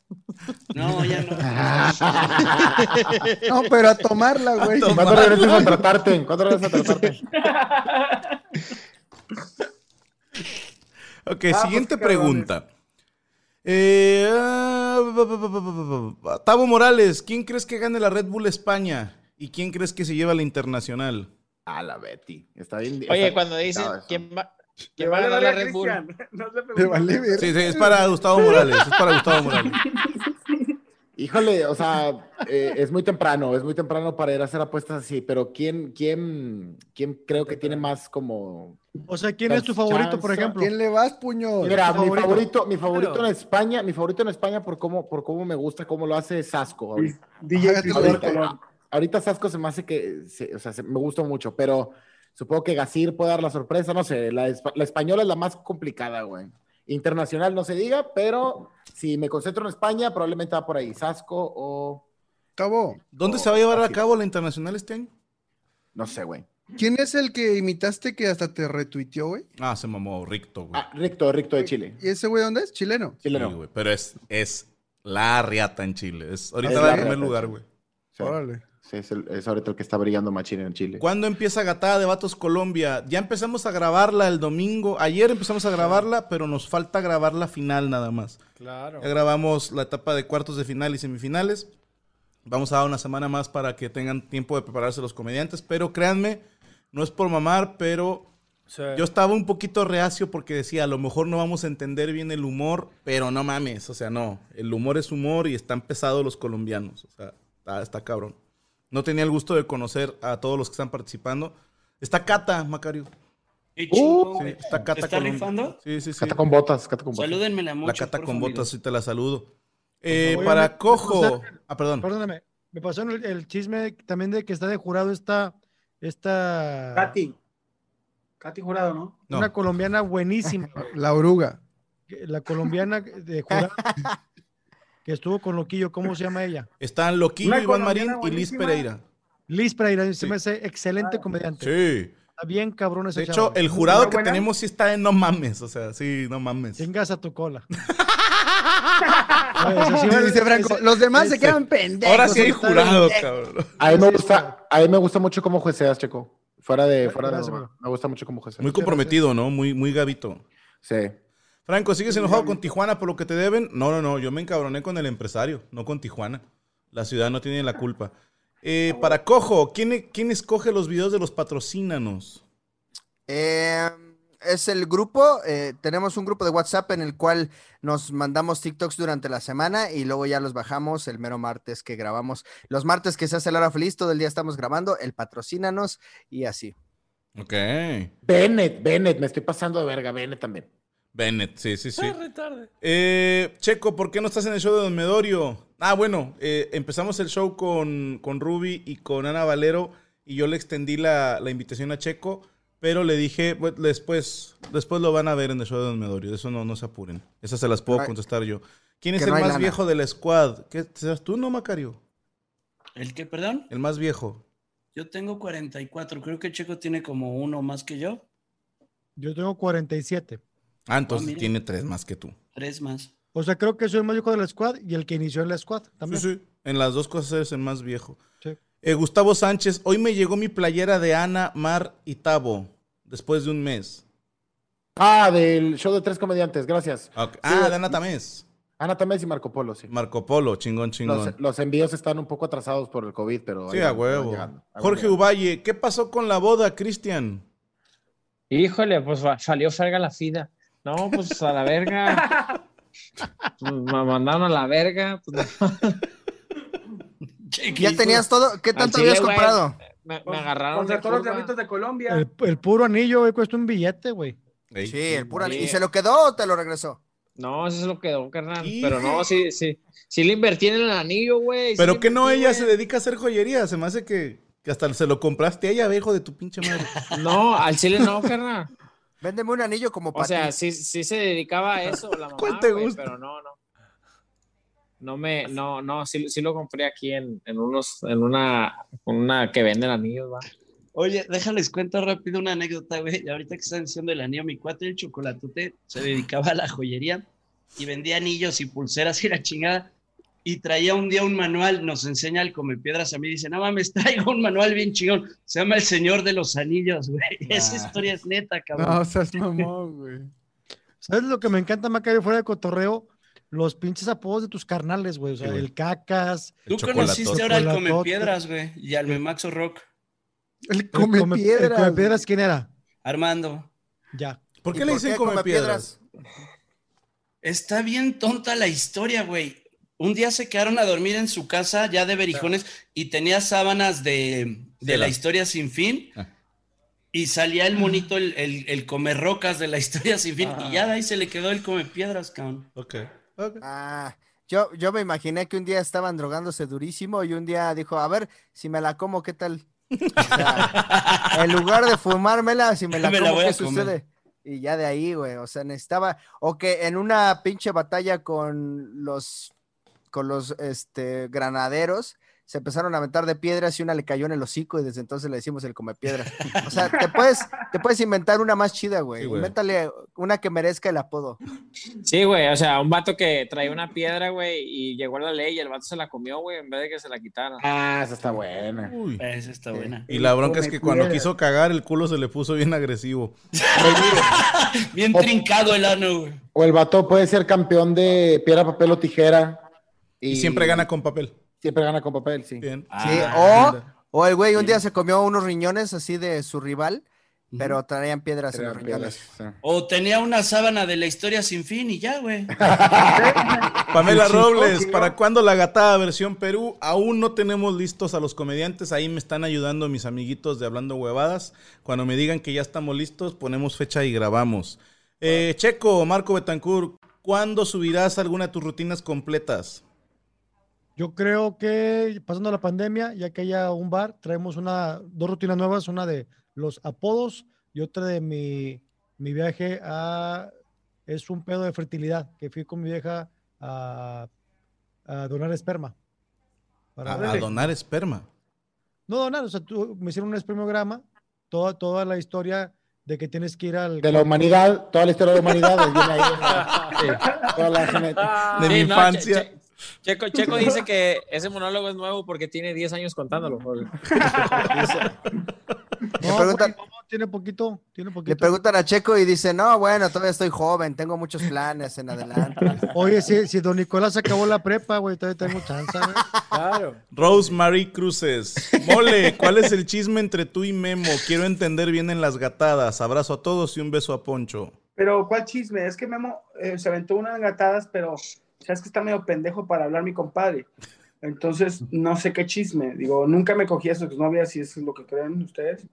No, ya no. No, pero a tomarla, güey. ¿Cuándo regresas a tratarte? ¿Cuándo regresas a tratarte? Ok, Ah, siguiente pues, qué pregunta. Eh, ah, Tavo Morales, ¿quién crees que gane la Red Bull España? ¿Y quién crees que se lleva la internacional? A la Betty. Está bien. Oye, está cuando dicen quién va, Le quién va a vale ganar la Red Bull. No preguntes. vale ver. Sí, sí, es para Gustavo Morales. Es para Gustavo Morales. Híjole, o sea, eh, es muy temprano, es muy temprano para ir a hacer apuestas así, pero ¿quién, quién, quién creo que tiene más como... O sea, ¿quién es tu favorito, por Chance. ejemplo? ¿Quién le vas, puño? Mira, mi favorito? favorito, mi favorito Claro. en España, mi favorito en España por cómo, por cómo me gusta, cómo lo hace Sasco. ahorita. Ahorita, ahorita Sasco se me hace que, se- o sea, se- me gusta mucho, pero supongo que Gasir puede dar la sorpresa, no sé, la, la española es la más complicada, güey. Internacional no se diga, pero si me concentro en España, probablemente va por ahí, Sasco o, Tavo, ¿Dónde se va a llevar a cabo la internacional este año? no sé, güey. ¿quién es el que imitaste que hasta te retuiteó, güey? Ah, se mamó Ricto, güey. Ah, Ricto, Ricto de Chile. ¿Y ese güey dónde es? ¿Chileno? Sí, Chileno. güey, pero es, es la riata en Chile. Es, ahorita Es va en primer lugar, güey. Sí, Órale. Sí, es, el- es ahorita el que está brillando machín en Chile. ¿Cuándo empieza Gatada de Vatos Colombia? Ya empezamos a grabarla el domingo. Ayer empezamos a grabarla, pero nos falta grabar la final nada más. Claro. Ya grabamos la etapa de cuartos de final y semifinales. Vamos a dar una semana más para que tengan tiempo de prepararse los comediantes, pero créanme, no es por mamar, pero Sí. Yo estaba un poquito reacio porque decía, a lo mejor no vamos a entender bien el humor, pero no mames, o sea, no. El humor es humor y están pesados los colombianos. O sea, está, está cabrón. No tenía el gusto de conocer a todos los que están participando. Está Cata, Macario. Uh, Sí, está Cata ¿Está Colombia. rifando? Sí, sí, sí. Cata con botas, cata con botas. Salúdenmela mucho. La Cata con favor. botas, sí te la saludo. Eh, Oye, para me- Cojo. me- Ah, perdón. Perdóname, me pasó el, el chisme también de que está de jurado esta, esta Katy. Katy Jurado, ¿no? No. una colombiana buenísima, La oruga. la colombiana de jurado que estuvo con Loquillo, ¿cómo se llama ella? Están Loquillo, Una Iván Marín y Liz. Pereira. Liz Pereira, se Sí. me hace excelente comediante. Sí. Está bien cabrón ese De chavo. hecho, el jurado ¿Está que buena? tenemos sí está de no mames. O sea, sí, no mames. Chingas a tu cola. Ese sí dice Franco, ese- los demás se quedan pendejos. Ahora sí hay jurado, cabrón. A mí me gusta, a mí me gusta mucho cómo jueceas, Checo. Fuera de, fuera de. Me gusta mucho cómo jueceas. Muy comprometido, ¿no? Muy, muy gavito. Sí. Franco, ¿sigues enojado con Tijuana por lo que te deben? No, no, no. Yo me encabroné con el empresario, no con Tijuana. La ciudad no tiene la culpa. Eh, para Cojo, ¿quién, ¿quién escoge los videos de los patrocínanos? Eh, es el grupo, eh, tenemos un grupo de WhatsApp en el cual nos mandamos TikToks durante la semana y luego ya los bajamos el mero martes que grabamos. Los martes que se hace la hora feliz, todo el día estamos grabando, el patrocínanos y así. Ok. Bennett, Bennett, me estoy pasando de verga, Bennett también. Bennett, sí, sí, sí. Ah, retarde. Eh, Checo, ¿por qué no estás en el show de Don Medorio? Ah, bueno, eh, empezamos el show con, con Ruby y con Ana Valero y yo le extendí la, la invitación a Checo, pero le dije, "Bueno, después, después lo van a ver en el show de Don Medorio, de eso no, no se apuren. Esas se las puedo contestar yo. ¿Quién es que el no más lana. viejo de la squad? ¿Qué, ¿Serás tú, no, Macario? ¿El qué, perdón? El más viejo. Yo tengo 44. Creo que Checo tiene como uno más que yo. Yo tengo 47. Ah, entonces mira. tiene tres más que tú. Tres más. O sea, creo que soy el más viejo de la squad y el que inició en la squad Sí, también. sí. En las dos cosas eres el más viejo. Sí. Eh, Gustavo Sánchez, hoy me llegó mi playera de Ana, Mar y Tabo, después de un mes. Ah, del show de tres comediantes, gracias. Sí, Ah, de Ana Tamés. Ana Tamés y Marco Polo, sí. Marco Polo, chingón, chingón. Los, los envíos están un poco atrasados por el COVID, pero. sí, ahí a huevo. llegando, Jorge llegando. Uvalle, ¿qué pasó con la boda, Cristian? Híjole, pues salió ferga la fida. No, pues a la verga. Pues, Me mandaron a la verga. pues, Che, ¿qué ¿Ya tenías todo? ¿Qué tanto chile, habías güey, comprado? Me, me agarraron de Contra todos los diablitos de Colombia. El, el puro anillo, güey, cuesta un billete, güey. Ey. Sí, el puro Sí. ¿Y se lo quedó o te lo regresó? No, eso es lo que quedó, carnal. Y- Pero no, sí, sí. Sí le invertí en el anillo, güey. Pero que no, ella güey. se dedica a hacer joyería. Se me hace que, que hasta se lo compraste a ella, viejo de tu pinche madre. No, al chile no, carnal. Véndeme un anillo como O para sea, ti. sí, sí se dedicaba a eso la mamá, ¿Cuál te güey, gusta? pero no, no. No me, no, no, sí, sí lo compré aquí en, en unos, en una, con una que venden anillos, va. Oye, déjales cuento rápido una anécdota, güey. Ahorita que están diciendo el anillo, mi cuate, el chocolatote, se dedicaba a la joyería y vendía anillos y pulseras y la chingada. Y traía un día un manual, nos enseña el come piedras a mí, dice, no mames, traigo un manual bien chingón. Se llama El Señor de los Anillos, güey. Esa historia es neta, cabrón. No, seas mamón, güey. ¿Sabes lo que me encanta, Macario, fuera de cotorreo? Los pinches apodos de tus carnales, güey. O sea, Sí, el cacas. El Tú conociste ahora el come Chocolatote. piedras, güey, y al Memaxo Rock. El El come, come- el piedras. come piedras, ¿quién era? Armando. Ya. ¿Por ¿Y qué le dicen come, come piedras? Está bien tonta la historia, güey. Un día se quedaron a dormir en su casa ya de berijones y tenía sábanas de, de la historia sin fin. Ah. Y salía el monito, el, el, el come rocas de la historia sin fin. Y ya de ahí se le quedó el come piedras, cabrón. Ok. ok. Ah, yo, yo me imaginé que un día estaban drogándose durísimo y un día dijo, a ver, si me la como, ¿qué tal? O sea, en lugar de fumármela, si me la Me la como, voy ¿qué a comer. sucede? Y ya de ahí, güey, o sea, necesitaba, o que en una pinche batalla con los, con los, este, granaderos, se empezaron a aventar de piedras y una le cayó en el hocico y desde entonces le decimos el come piedras. O sea, te puedes, te puedes inventar una más chida, güey. Sí, güey. Invéntale una que merezca el apodo. Sí, güey, o sea, un vato que traía una piedra, güey, y llegó a la ley y el vato se la comió, güey, en vez de que se la quitara. Ah, esa está buena. Uy. Esa está buena. Y la bronca es que cuando quiso cagar, el culo se le puso bien agresivo. Bien trincado el ano, güey. O el vato puede ser campeón de piedra, papel o tijera. Y siempre gana con papel. Siempre gana con papel, sí. Bien. Sí, Ah, o, o el güey un día se comió unos riñones así de su rival pero traían piedras en los riñones. piedras, sí. O tenía una sábana de la historia sin fin y ya, güey. Pamela Robles, ¿para cuándo la gatada versión Perú? Aún no tenemos listos a los comediantes. Ahí me están ayudando mis amiguitos de Hablando Huevadas. Cuando me digan que ya estamos listos, ponemos fecha y grabamos. Eh, Checo, Marco Betancourt, ¿cuándo subirás alguna de tus rutinas completas? Yo creo que pasando la pandemia, ya que haya un bar, traemos una, dos rutinas nuevas, una de los apodos y otra de mi, mi viaje a... Es un pedo de fertilidad, que fui con mi vieja a, a donar esperma. Para- A, a donar esperma. No donar, o sea, tú- me hicieron un espermograma, toda, toda la historia de que tienes que ir al... De la humanidad, toda la historia de la humanidad. ahí. Toda la genética. De mi Sí, no, infancia. Che- Che- Checo, Checo dice que ese monólogo es nuevo porque tiene 10 años contándolo. No, preguntan- güey, tiene poquito, tiene Le poquito. preguntan a Checo y dice, no, bueno, todavía estoy joven, tengo muchos planes en adelante. Oye, si, si don Nicolás acabó la prepa, güey, todavía tengo chance, güey. Claro. Rose Marie Cruces. Mole, ¿cuál es el chisme entre tú y Memo? Quiero entender bien en las gatadas. Abrazo a todos y un beso a Poncho. Pero, ¿cuál chisme? Es que Memo eh, se aventó unas gatadas, pero sabes que está medio pendejo para hablar mi compadre. Entonces, no sé qué chisme. Digo, nunca me cogí a sus novias, si eso es lo que creen ustedes.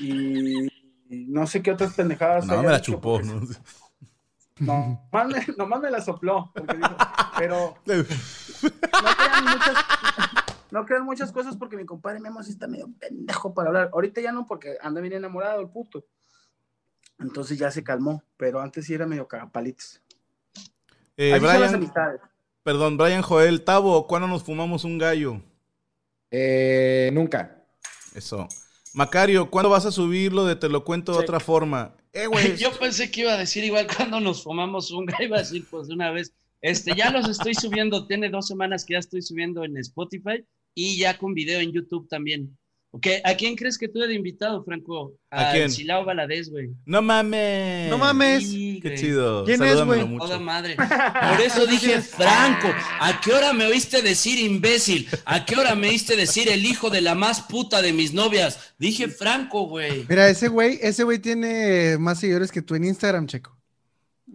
Y, y no sé qué otras pendejadas. No, me la chupó. porque- ¿no? No, nomás me, nomás me la sopló. porque dijo, pero no crean muchas, no muchas cosas porque mi compadre Memo sí está medio pendejo para hablar. Ahorita ya no, porque anda bien enamorado el puto. Entonces ya se calmó, pero antes sí era medio cagapalitos. Eh, Así son las Brian, amistades. perdón, Brian Joel, Tavo, ¿cuándo nos fumamos un gallo? Eh, nunca. Eso. Macario, ¿cuándo vas a subirlo de te lo cuento de otra forma? Eh, güey. Yo pensé que iba a decir igual cuando nos fumamos un gallo, iba a decir pues de una vez. Este, ya los estoy subiendo, tiene dos semanas que ya estoy subiendo en Spotify y ya con video en YouTube también. Ok, ¿a quién crees que tuve de invitado, Franco? ¿A Al quién? Silao Valadez, güey. No mames. No mames. Sí, Qué chido. ¿Quién es, güey? Toda madre. Por eso dije, Franco, ¿a qué hora me oíste decir imbécil? ¿A qué hora me oíste decir el hijo de la más puta de mis novias? Dije Franco, güey. Mira, ese güey, ese güey tiene más seguidores que tú en Instagram, Checo.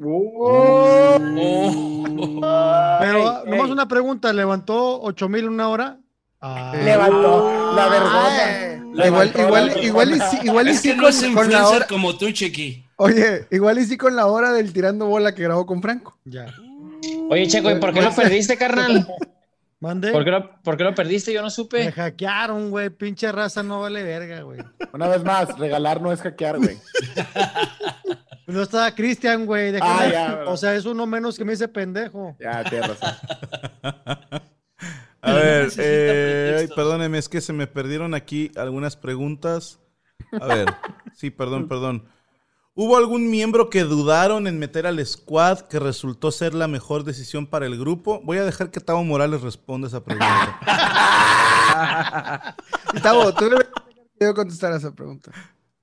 Oh. Pero Ey, nomás ey. una pregunta, ¿levantó 8 mil en una hora? Ah, Levantó la vergüenza. Igual, Levantó igual, la igual, y vergüenza. sí, igual y Es sí que no con, con la influencer hora. como tú, Chequi. Oye, igual y sí con la hora del tirando bola que grabó con Franco. ya. Oye, Checo, ¿y por qué lo perdiste, carnal? Mande. ¿Por qué lo, por qué lo perdiste? Yo no Me supe. hackearon, güey. Pinche raza no vale verga, güey. Una vez más, regalar no es hackear, güey. No estaba Cristian, güey. Ah, ya, o sea, es uno menos que me dice pendejo. Ya, tienes razón. A ver, eh, ay, perdóneme, es que se me perdieron aquí algunas preguntas. A ver, sí, perdón, perdón. ¿Hubo algún miembro que dudaron en meter al squad que resultó ser la mejor decisión para el grupo? Voy a dejar que Tavo Morales responda esa pregunta. Tavo, tú le yo contestar a esa pregunta.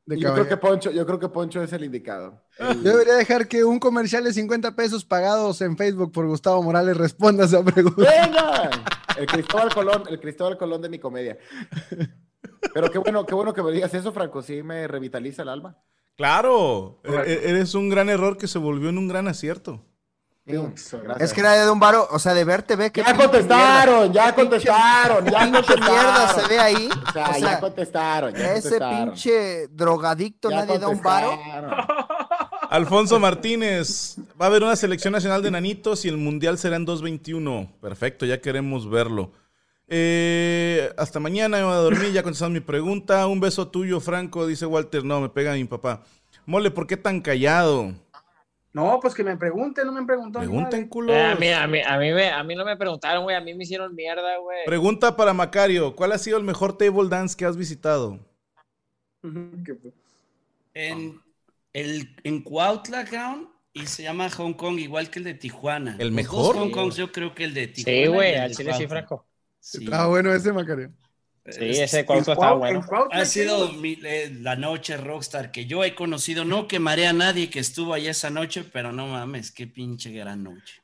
De Yo creo que. Poncho, yo creo que Poncho es el indicado. El- Yo debería dejar que un comercial de 50 pesos pagados en Facebook por Gustavo Morales responda a esa pregunta. ¡Venga! El Cristóbal Colón, el Cristóbal Colón de mi comedia. Pero qué bueno, qué bueno que me digas eso, Franco. Sí me revitaliza el alma. Claro, e- e- eres un gran error que se volvió en un gran acierto. Es que era de un varo, o sea, de verte ve que Ya contestaron, ya contestaron, ya pinche contestaron. mierda se ve ahí. O sea, O sea, ya contestaron, ya ese contestaron. pinche drogadicto Ya nadie da un varo. Alfonso Martínez, va a haber una selección nacional de nanitos y el mundial será en 221. Perfecto, ya queremos verlo. Eh, hasta mañana, me voy a dormir, ya contestaron mi pregunta. Un beso tuyo, Franco, dice Walter. No, me pega mi papá. Mole, ¿por qué tan callado? No, pues que me pregunten, no me han preguntado. ni Pregunten, culos. Eh, a, mí, a, mí, a, mí me- a mí no me preguntaron, güey. A mí me hicieron mierda, güey. Pregunta para Macario, ¿cuál ha sido el mejor table dance que has visitado? Que- En, el, en Cuautla, cabrón, y se llama Hong Kong, igual que el de Tijuana. ¿El Los mejor? dos Hong Kongs, yo creo que el de Tijuana. Sí, güey. Al chile sí. Franco. Sí. Está bueno ese, Macario. Sí, Es- ese cuarto está bueno. Ha sido mi- eh, la noche rockstar que yo he conocido. No quemaré a nadie que estuvo ahí esa noche, pero no mames, qué pinche gran noche.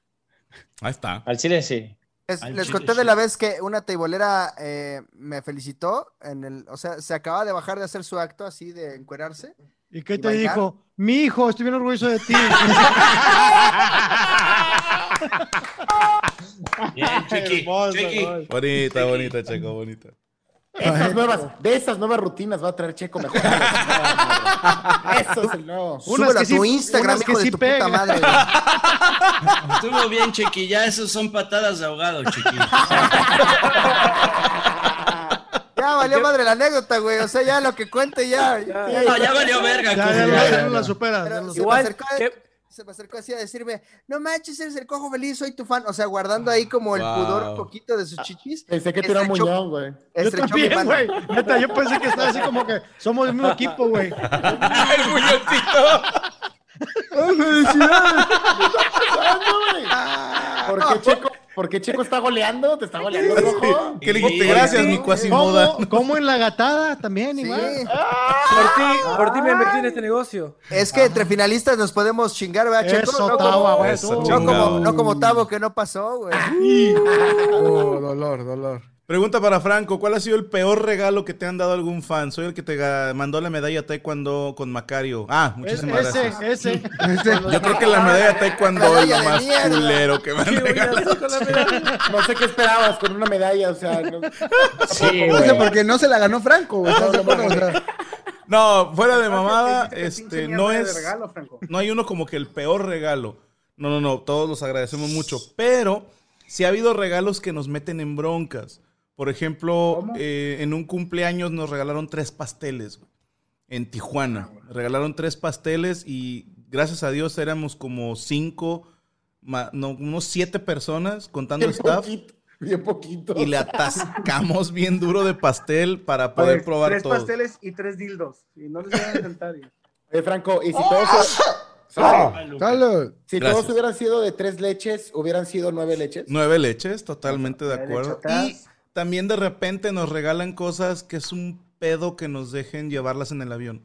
Ahí está. Al chile sí. Les, Al les chile, conté de la vez que una teibolera eh, me felicitó en el, o sea, se acaba de bajar de hacer su acto así de encuerarse ¿Y qué ¿Y te bailar? dijo? Mi hijo, estoy bien orgulloso de ti. Bien, Chiqui. Hermoso, Chiqui. gol. Bonita, bonita, Checo, bonita. Esas nuevas, de esas nuevas rutinas va a traer Checo mejor. Eso es el nuevo. Súbelo a tu sí- Instagram, hijo de sí tu puta madre. güey. Estuvo bien, Chiqui. Ya esos son patadas de ahogado, Chiqui. Ya valió madre la anécdota, güey. O sea, ya lo que cuente ya. No, ya valió verga. Ya, ya, ya, ya, ya, no la ya. ya se, Igual, me acercó, ¿qué? Se me acercó así a decirme, no manches, eres el cojo feliz, soy tu fan. O sea, guardando ahí como el Wow. pudor poquito de sus chichis. Pensé que tú eras muñón, güey. Yo también, güey. Neta, yo pensé que estaba así como que somos del mismo equipo, güey. El muñoncito. ¿Por qué Checo, por qué Checo está goleando? ¿Te está goleando, rojo? ¿Qué le dijiste? Gracias, mi cuasimoda. ¿Cómo, ¿Cómo en la gatada también, Sí. igual? Por ti, por ti me metí en este negocio. Es que entre finalistas nos podemos chingar, ¿verdad, Checo? Eso, no, como. Eso, no, como, no como Tavo, que no pasó, güey. Oh, dolor, dolor. Pregunta para Franco, ¿cuál ha sido el peor regalo que te han dado algún fan? Soy el que te mandó la medalla taekwondo con Macario. Ah, muchísimas ese, gracias. ese. Este, Yo creo que la medalla taekwondo es lo más mierda. culero que me han regalado. No sé qué esperabas con una medalla, o sea, no- Sí, no sé, güey. porque no se la ganó Franco, No, fuera de mamada, este, no es, regalo, no hay uno como que el peor regalo. No, no, no, todos los agradecemos mucho, pero sí ha habido regalos que nos meten en broncas. Por ejemplo, eh, en un cumpleaños nos regalaron tres pasteles güey, en Tijuana. Me regalaron tres pasteles y gracias a Dios éramos como cinco, ma- no, unos siete personas contando Bien staff poquito, bien poquito. y le atascamos bien duro de pastel para poder ver, probar tres todo. pasteles y tres dildos. Y no les voy a intentar. Oye, Franco, y si todos, Salud. salud. si Gracias. todos hubieran sido de tres leches, hubieran sido nueve leches. Nueve leches, totalmente de acuerdo. Y también de repente nos regalan cosas que es un pedo que nos dejen llevarlas en el avión.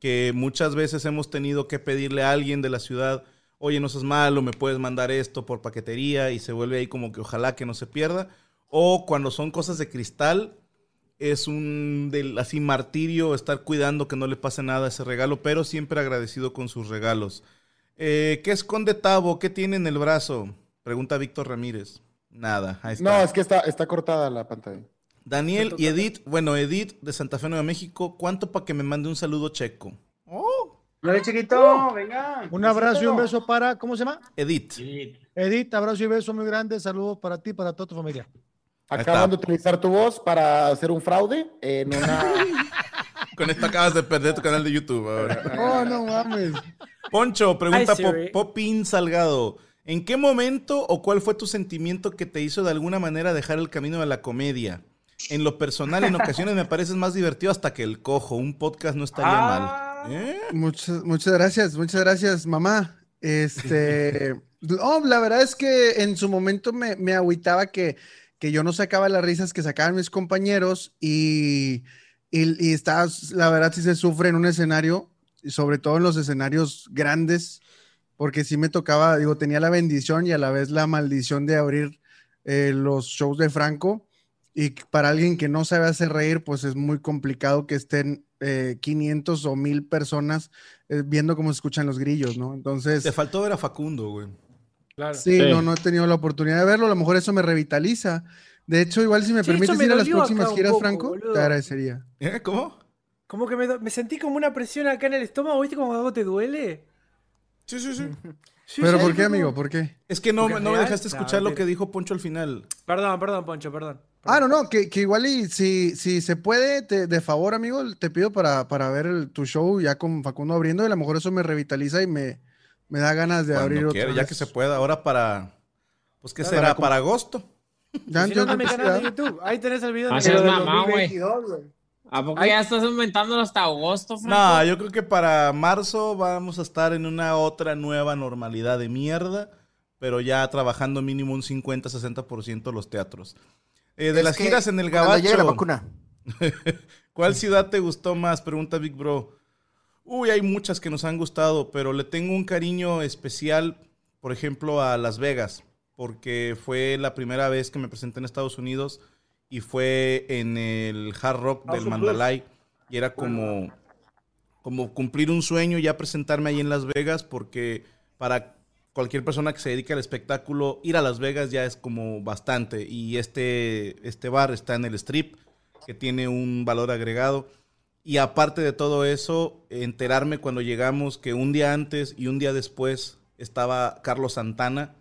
Que muchas veces hemos tenido que pedirle a alguien de la ciudad, oye, no seas malo, me puedes mandar esto por paquetería y se vuelve ahí como que ojalá que no se pierda. O cuando son cosas de cristal, es un del, así martirio estar cuidando que no le pase nada a ese regalo, pero siempre agradecido con sus regalos. Eh, ¿Qué esconde Tavo? ¿Qué tiene en el brazo? Pregunta Víctor Ramírez. Nada, ahí está. No, es que está, está cortada la pantalla. Daniel y Edith, bueno, Edith de Santa Fe, Nueva México, ¿cuánto para que me mande un saludo checo? No, chiquito, venga. Un abrazo y un beso para, ¿cómo se llama? Edith. Edith, abrazo y beso muy grande. Saludos para ti, para toda tu familia. Acaban de utilizar tu voz para hacer un fraude en una. Con esto acabas de perder tu canal de YouTube ahora. Oh, no mames. Poncho, pregunta Hi. Popín Salgado. ¿En qué momento o cuál fue tu sentimiento que te hizo de alguna manera dejar el camino de la comedia? En lo personal, en ocasiones me pareces más divertido hasta que el cojo. Un podcast no estaría Ah. mal. ¿Eh? Muchas, muchas gracias, muchas gracias, mamá. Este, no, la verdad es que en su momento me, me agüitaba que, que yo no sacaba las risas que sacaban mis compañeros y, y, y estaba, la verdad sí se sufre en un escenario, y sobre todo en los escenarios grandes, porque sí me tocaba, digo, tenía la bendición y a la vez la maldición de abrir eh, los shows de Franco. Y para alguien que no sabe hacer reír, pues es muy complicado que estén eh, 500 o 1000 personas eh, viendo cómo se escuchan los grillos, ¿no? Entonces, Te faltó ver a Facundo, güey. Claro. sí, Sí. no, no he tenido la oportunidad de verlo. A lo mejor eso me revitaliza. De hecho, igual si me Sí, permites me ir a las próximas giras, poco, Franco, boludo. te agradecería. ¿Eh? ¿Cómo? Como que me, me sentí como una presión acá en el estómago, ¿viste? Como algo te duele. Sí, sí, sí. Sí, Pero sí, ¿por qué, amigo? ¿Por qué? Es que no, no me dejaste No, escuchar lo que dijo Poncho al final. Perdón, perdón, Poncho, perdón. Ah, no, no, que, que igual y si, si se puede, te- de favor, amigo, te pido para, para ver el- tu show ya con Facundo abriendo y a lo mejor eso me revitaliza y me, me da ganas de abrir quiera, ya vez. que se pueda. Ahora para... Pues, ¿qué Ya, será? para com- ¿Para agosto? Ya, si no, canal de a- YouTube. Ahí tenés el video. Ah, de- sí, Pero es del mamá, güey. 2022, güey. ¿A poco Ay. ya estás aumentándolo hasta agosto, Franco? No, yo creo que para marzo vamos a estar en una otra nueva normalidad de mierda, pero ya trabajando mínimo un 50-60% los teatros. Eh, de Es las que giras en el Cuando llegue la Gabacho, vacuna. ¿cuál ciudad te gustó más? Pregunta Big Bro. Uy, hay muchas que nos han gustado, pero le tengo un cariño especial, por ejemplo, a Las Vegas, porque fue la primera vez que me presenté en Estados Unidos y fue en el Hard Rock del. Mandalay y era como como cumplir un sueño, ya presentarme ahí en Las Vegas, porque para cualquier persona que se dedique al espectáculo, ir a Las Vegas ya es como bastante. Y este, este bar está en el strip, que tiene un valor agregado. Y aparte de todo eso, enterarme cuando llegamos que un día antes y un día después estaba Carlos Santana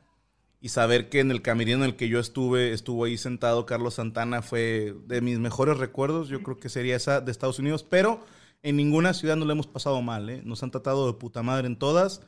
y saber que en el camerino en el que yo estuve, estuvo ahí sentado Carlos Santana, fue de mis mejores recuerdos. Yo creo que sería esa de Estados Unidos, pero en ninguna ciudad no le hemos pasado mal. ¿eh? Nos han tratado de puta madre en todas.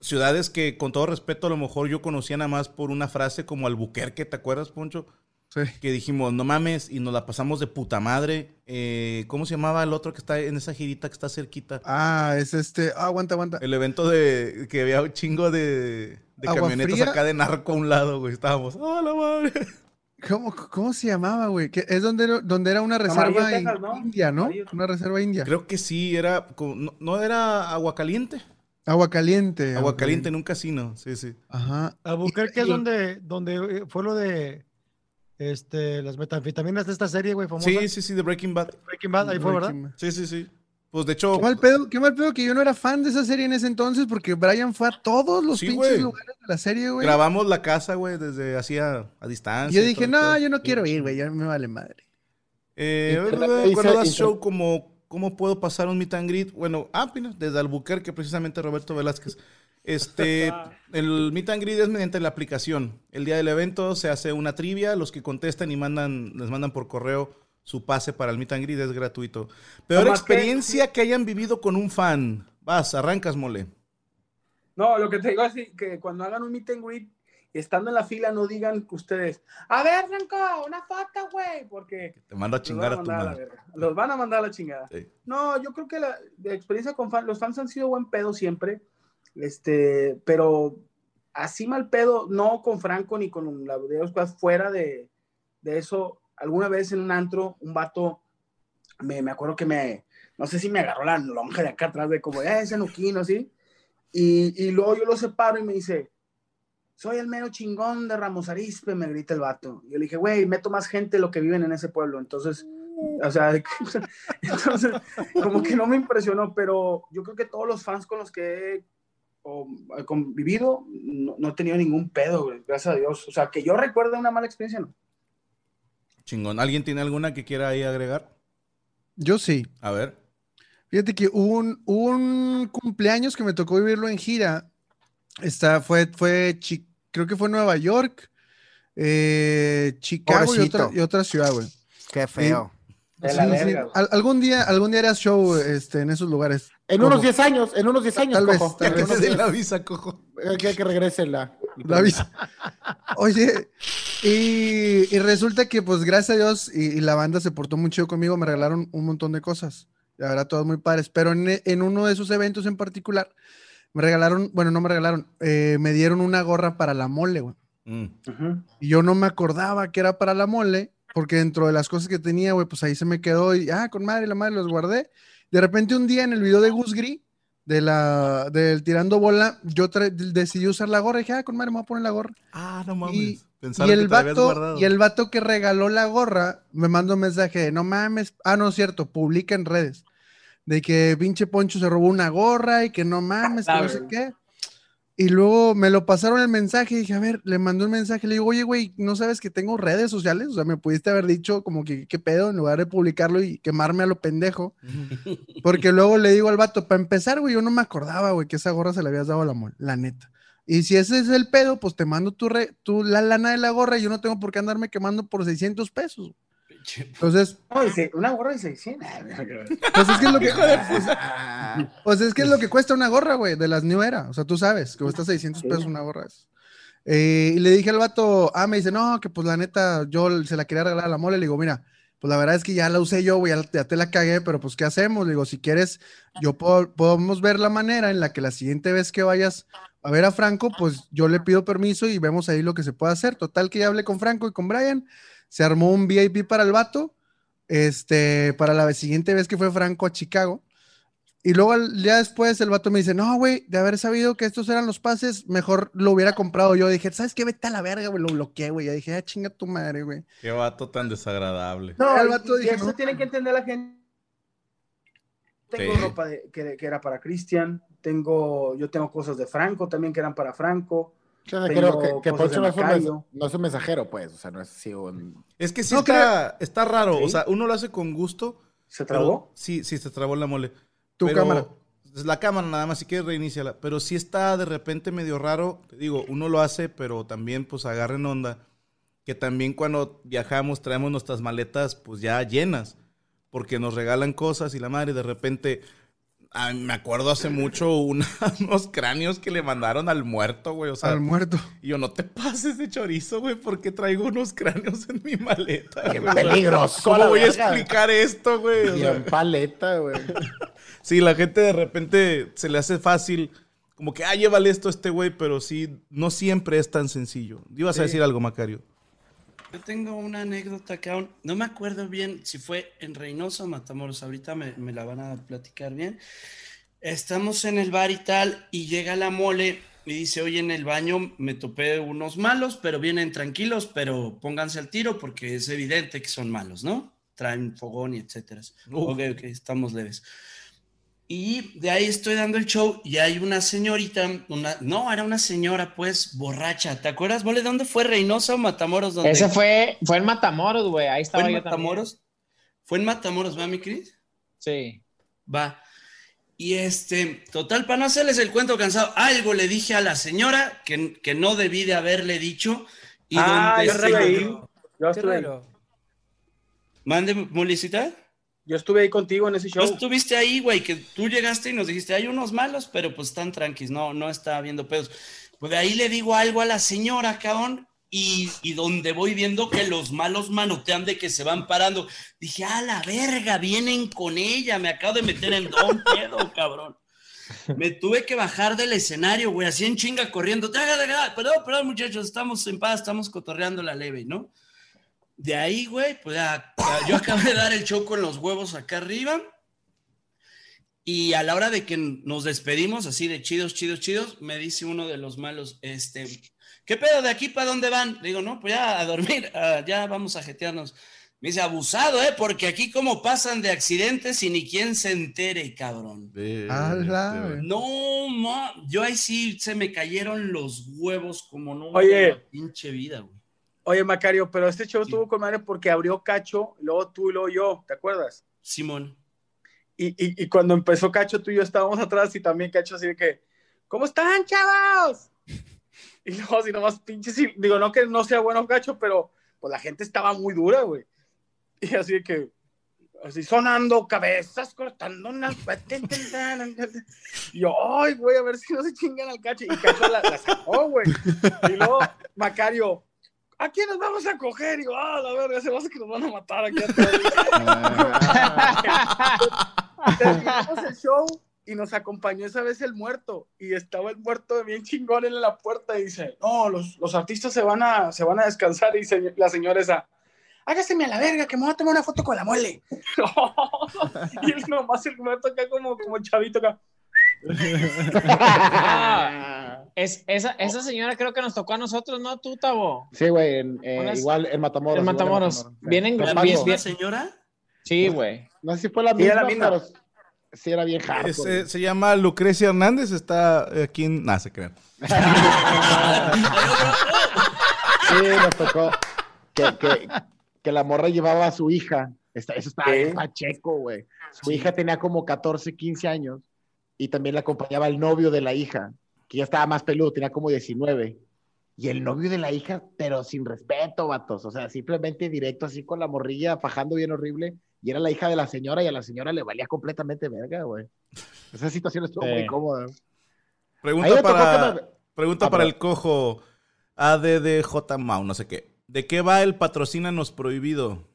Ciudades que, con todo respeto, a lo mejor yo conocía nada más por una frase como Albuquerque, ¿te acuerdas, Poncho? Sí. Que dijimos, no mames, y nos la pasamos de puta madre. Eh, ¿Cómo se llamaba el otro que está en esa girita que está cerquita? Ah, es este. Ah, aguanta, aguanta. El evento de que había un chingo de, de ¿Agua camionetas fría? acá de narco a un lado, güey. Estábamos, ¡ah, la madre! ¿Cómo, cómo se llamaba, güey? Que es donde, era- donde era una reserva in- Texas, ¿no? india, ¿no? Amarillo. Una reserva india. Creo que sí, era. como- No, no era agua caliente. Agua caliente. Agua caliente en un casino, sí, sí. Ajá. Albuquerque es Y- donde, donde eh, fue lo de este, las metanfetaminas de esta serie, güey, famosa. Sí, sí, sí, de Breaking Bad. Breaking Bad, ahí fue, ¿verdad? Bad. Sí, sí, sí. Pues de hecho, Qué mal, pedo, qué mal pedo que yo no era fan de esa serie en ese entonces porque Brian fue a todos los Sí, pinches lugares de la serie, güey. grabamos la casa, güey, desde hacía a Y distancia. yo y dije, todo el no, pedo". yo no quiero ir, güey, ya me vale madre. Eh, cuando das show como cómo puedo pasar un meet and greet, bueno, ah, mira, desde Albuquerque, precisamente Roberto Velázquez. Este, el meet and greet es mediante la aplicación. El día del evento se hace una trivia, los que contestan y mandan, les mandan por correo su pase para el meet and greet, es gratuito. Peor experiencia que hayan vivido con un fan. Vas, arrancas, mole. No, lo que te digo es que cuando hagan un meet and greet, estando en la fila, no digan que ustedes, a ver, Franco, una foto, güey, porque Te mando a chingar a tu madre. Los van a mandar a la chingada. Sí. No, yo creo que la, la experiencia con fans, los fans han sido buen pedo siempre, este, pero así mal pedo, no con Franco ni con la de los cosas fuera de, de eso. Alguna vez en un antro, un vato, me, me acuerdo que me, no sé si me agarró la lonja de acá atrás de como, eh, ese nuquino, ¿sí? Y, y luego yo lo separo y me dice, soy el mero chingón de Ramos Arispe, me grita el vato. Yo le dije, güey, meto más gente de lo que viven en ese pueblo. Entonces, o sea, entonces, como que no me impresionó, pero yo creo que todos los fans con los que he o, he convivido, no, no he tenido ningún pedo, güey, gracias a Dios. O sea, que yo recuerde una mala experiencia, no. Chingón. ¿Alguien tiene alguna que quiera ahí agregar? Yo sí. A ver. Fíjate que hubo un, un cumpleaños que me tocó vivirlo en gira. Está, fue, fue, Chi- creo que fue Nueva York, eh, Chicago y otra, Pobrecito. y otra ciudad, güey. Qué feo. De la Sí, sí. verga, güey. Al- algún día, algún día harás show este, en esos lugares. En Cojo. unos 10 años, en unos 10 años, Tal vez, cojo. tal vez. Te 10. la visa, cojo. Hay que, hay que regrese la. La visa. Oye, y, y resulta que, pues, gracias a Dios, y, y la banda se portó muy chido conmigo, me regalaron un montón de cosas. La verdad, todas muy padres. Pero en, en uno de esos eventos en particular, me regalaron, bueno, no me regalaron, eh, me dieron una gorra para la mole, güey. Mm. Y yo no me acordaba que era para la mole, porque dentro de las cosas que tenía, güey, pues ahí se me quedó y, ah, con madre, la madre los guardé. De repente un día en el video de Gus Gris, de la, del tirando bola, yo decidí usar la gorra y dije, ah, con madre, me voy a poner la gorra. Ah, no mames. Y, Pensaba y que el vato, y el vato que regaló la gorra me mandó un mensaje de, no mames, ah, no es cierto, publica en redes, de que pinche Poncho se robó una gorra y que no mames, que no sé qué. Y luego me lo pasaron el mensaje dije, a ver, le mandó un mensaje, le digo, oye, güey, ¿no sabes que tengo redes sociales? O sea, me pudiste haber dicho como que, ¿qué pedo? En lugar de publicarlo y quemarme a lo pendejo. Porque luego le digo al vato, para empezar, güey, yo no me acordaba, güey, que esa gorra se la habías dado a la mol, la neta. Y si ese es el pedo, pues te mando tu, re- tu la lana de la gorra y yo no tengo por qué andarme quemando por 600 pesos. Entonces, No, dice, una gorra de 600. pues es que es lo que, Ah, pues es que es lo que cuesta una gorra, güey, de las New Era. O sea, tú sabes que cuesta 600 pesos una gorra. Eh, y le dije al vato, ah, me dice, no, que pues la neta, yo se la quería regalar a la mole. Le digo, mira, pues la verdad es que ya la usé yo, güey, ya, ya te la cagué, pero pues, ¿qué hacemos? Le digo, si quieres, yo puedo, podemos ver la manera en la que la siguiente vez que vayas a ver a Franco, pues yo le pido permiso y vemos ahí lo que se puede hacer. Total que ya hablé con Franco y con Brian, se armó un VIP para el vato, este, para la siguiente vez que fue Franco a Chicago. Y luego ya después el vato me dice, no, güey, de haber sabido que estos eran los pases, mejor lo hubiera comprado yo. Dije, ¿sabes qué? Vete a la verga, güey, lo bloqueé, güey. Ya dije, ah, chinga tu madre, güey. Qué vato tan desagradable. No, El y- vato y dije, eso no. tiene que entender la gente. tengo Sí. ropa de- que, que era para Cristian, tengo, yo tengo cosas de Franco también que eran para Franco. Creo que, que cosas Poncho no es, un no es un mensajero, pues. O sea, no es así un. Es que sí No está, está raro. Sí. O sea, uno lo hace con gusto. ¿Se pero- trabó? Sí, sí, se trabó la mole. Tu Pero- cámara. es La cámara nada más, si quieres reiníciala. Pero sí está de repente medio raro. Te digo, uno lo hace, pero también pues agarren onda. Que también cuando viajamos traemos nuestras maletas pues ya llenas. Porque nos regalan cosas y la madre de repente... ah, me acuerdo hace mucho una- unos cráneos que le mandaron al muerto, güey. O sea, Al muerto. y yo, no te pases de chorizo, güey, porque traigo unos cráneos en mi maleta. ¡Qué güey? peligroso! ¿Cómo voy a explicar esto, güey? O sea, Bien paleta, güey. sí, la gente de repente se le hace fácil, como que, ah, llévale esto a este güey, pero sí, no siempre es tan sencillo. Ibas a decir algo, Macario. Yo tengo una anécdota que aún no me acuerdo bien si fue en Reynosa o Matamoros. Ahorita me, me la van a platicar bien. Estamos en el bar y tal, y llega la mole y dice: Oye, en el baño me topé unos malos, pero vienen tranquilos, pero pónganse al tiro porque es evidente que son malos, ¿no? Traen fogón y etcétera. Uf. Ok, ok, estamos leves. Y de ahí estoy dando el show y hay una señorita, una, no, era una señora pues borracha. ¿Te acuerdas, Mole? ¿Dónde fue Reynosa o Matamoros? Donde Ese fue, fue en Matamoros, güey. Ahí ¿Fue estaba en yo también. Matamoros? Fue en Matamoros, ¿va, mi Cris? Sí. Va. Y este, total, para no hacerles el cuento cansado, algo le dije a la señora que, que no debí de haberle dicho. Y Ah, donde yo se estuve ahí. Yo estuve ahí. Mande, Molicita. Yo estuve ahí contigo en ese show. estuviste ahí, güey, que tú llegaste y nos dijiste, hay unos malos, pero pues están tranquis, no, no está habiendo pedos. Pues de ahí le digo algo a la señora, cabrón, y, y donde voy viendo que los malos manotean de que se van parando, dije, a la verga, vienen con ella, me acabo de meter en don pedo, cabrón. Me tuve que bajar del escenario, güey, así en chinga corriendo. "Taga, taga, Perdón, perdón, muchachos, estamos en paz, estamos cotorreando la leve, ¿no? De ahí, güey, pues ya, ya, yo acabé de dar el show con los huevos acá arriba. Y a la hora de que nos despedimos, así de chidos, chidos, chidos, me dice uno de los malos, este, ¿qué pedo de aquí para dónde van? Le digo, no, pues ya a dormir, ah, ya vamos a jetearnos. Me dice, abusado, ¿eh? Porque aquí como pasan de accidentes y ni quien se entere, cabrón. Ala, güey. No, ma, yo ahí sí se me cayeron los huevos como no. Oye. en pinche vida, güey. Oye, Macario, pero este show estuvo con madre porque abrió Cacho, luego tú y luego yo, ¿te acuerdas? Simón. Y, y, y cuando empezó Cacho, tú y yo estábamos atrás y también Cacho así de que, ¿cómo están, chavos? Y luego así nomás pinches, y- digo, no que no sea bueno Cacho, pero pues la gente estaba muy dura, güey. Y así de que, así sonando cabezas, cortando unas... Y yo, ay, güey, a ver si no se chingan al Cacho. Y Cacho la, la sacó, güey. Y luego Macario, ¿a quién nos vamos a coger? Y yo, ah, la verga, se me hace que nos van a matar aquí a todos. Terminamos el show y nos acompañó esa vez el muerto. Y estaba el muerto bien chingón en la puerta y dice, no, los, los artistas se van, a, se van a descansar. Y dice la señora esa, hágaseme a la verga, que me voy a tomar una foto con la muele. y él nomás el muerto acá como, como chavito acá. Ah, es, esa, esa señora creo que nos tocó a nosotros, ¿no? Tú, Tabo. Sí, güey, en- eh, Unas- igual en Matamoros. En Matamoros. Vienen ¿La misma bien- señora? Sí, güey. No sé si fue la misma, era la misma. pero sí era bien hardcore. Ese- se llama Lucrecia Hernández, está aquí en... Nah, se crean. Sí, nos tocó que, que, que la morra llevaba a su hija. Eso bien pacheco, güey. Su hija tenía como 14, 15 años y también la acompañaba el novio de la hija, que ya estaba más peludo, tenía como 19. Y el novio de la hija, pero sin respeto, vatos. O sea, simplemente directo, así con la morrilla, fajando bien horrible. Y era la hija de la señora y a la señora le valía completamente verga, güey. Esa situación estuvo Sí. muy cómoda. Pregunta para, me- pregunta Ah, para el cojo ADDJ Mau, no sé qué. ¿De qué va el patrocínanos prohibido?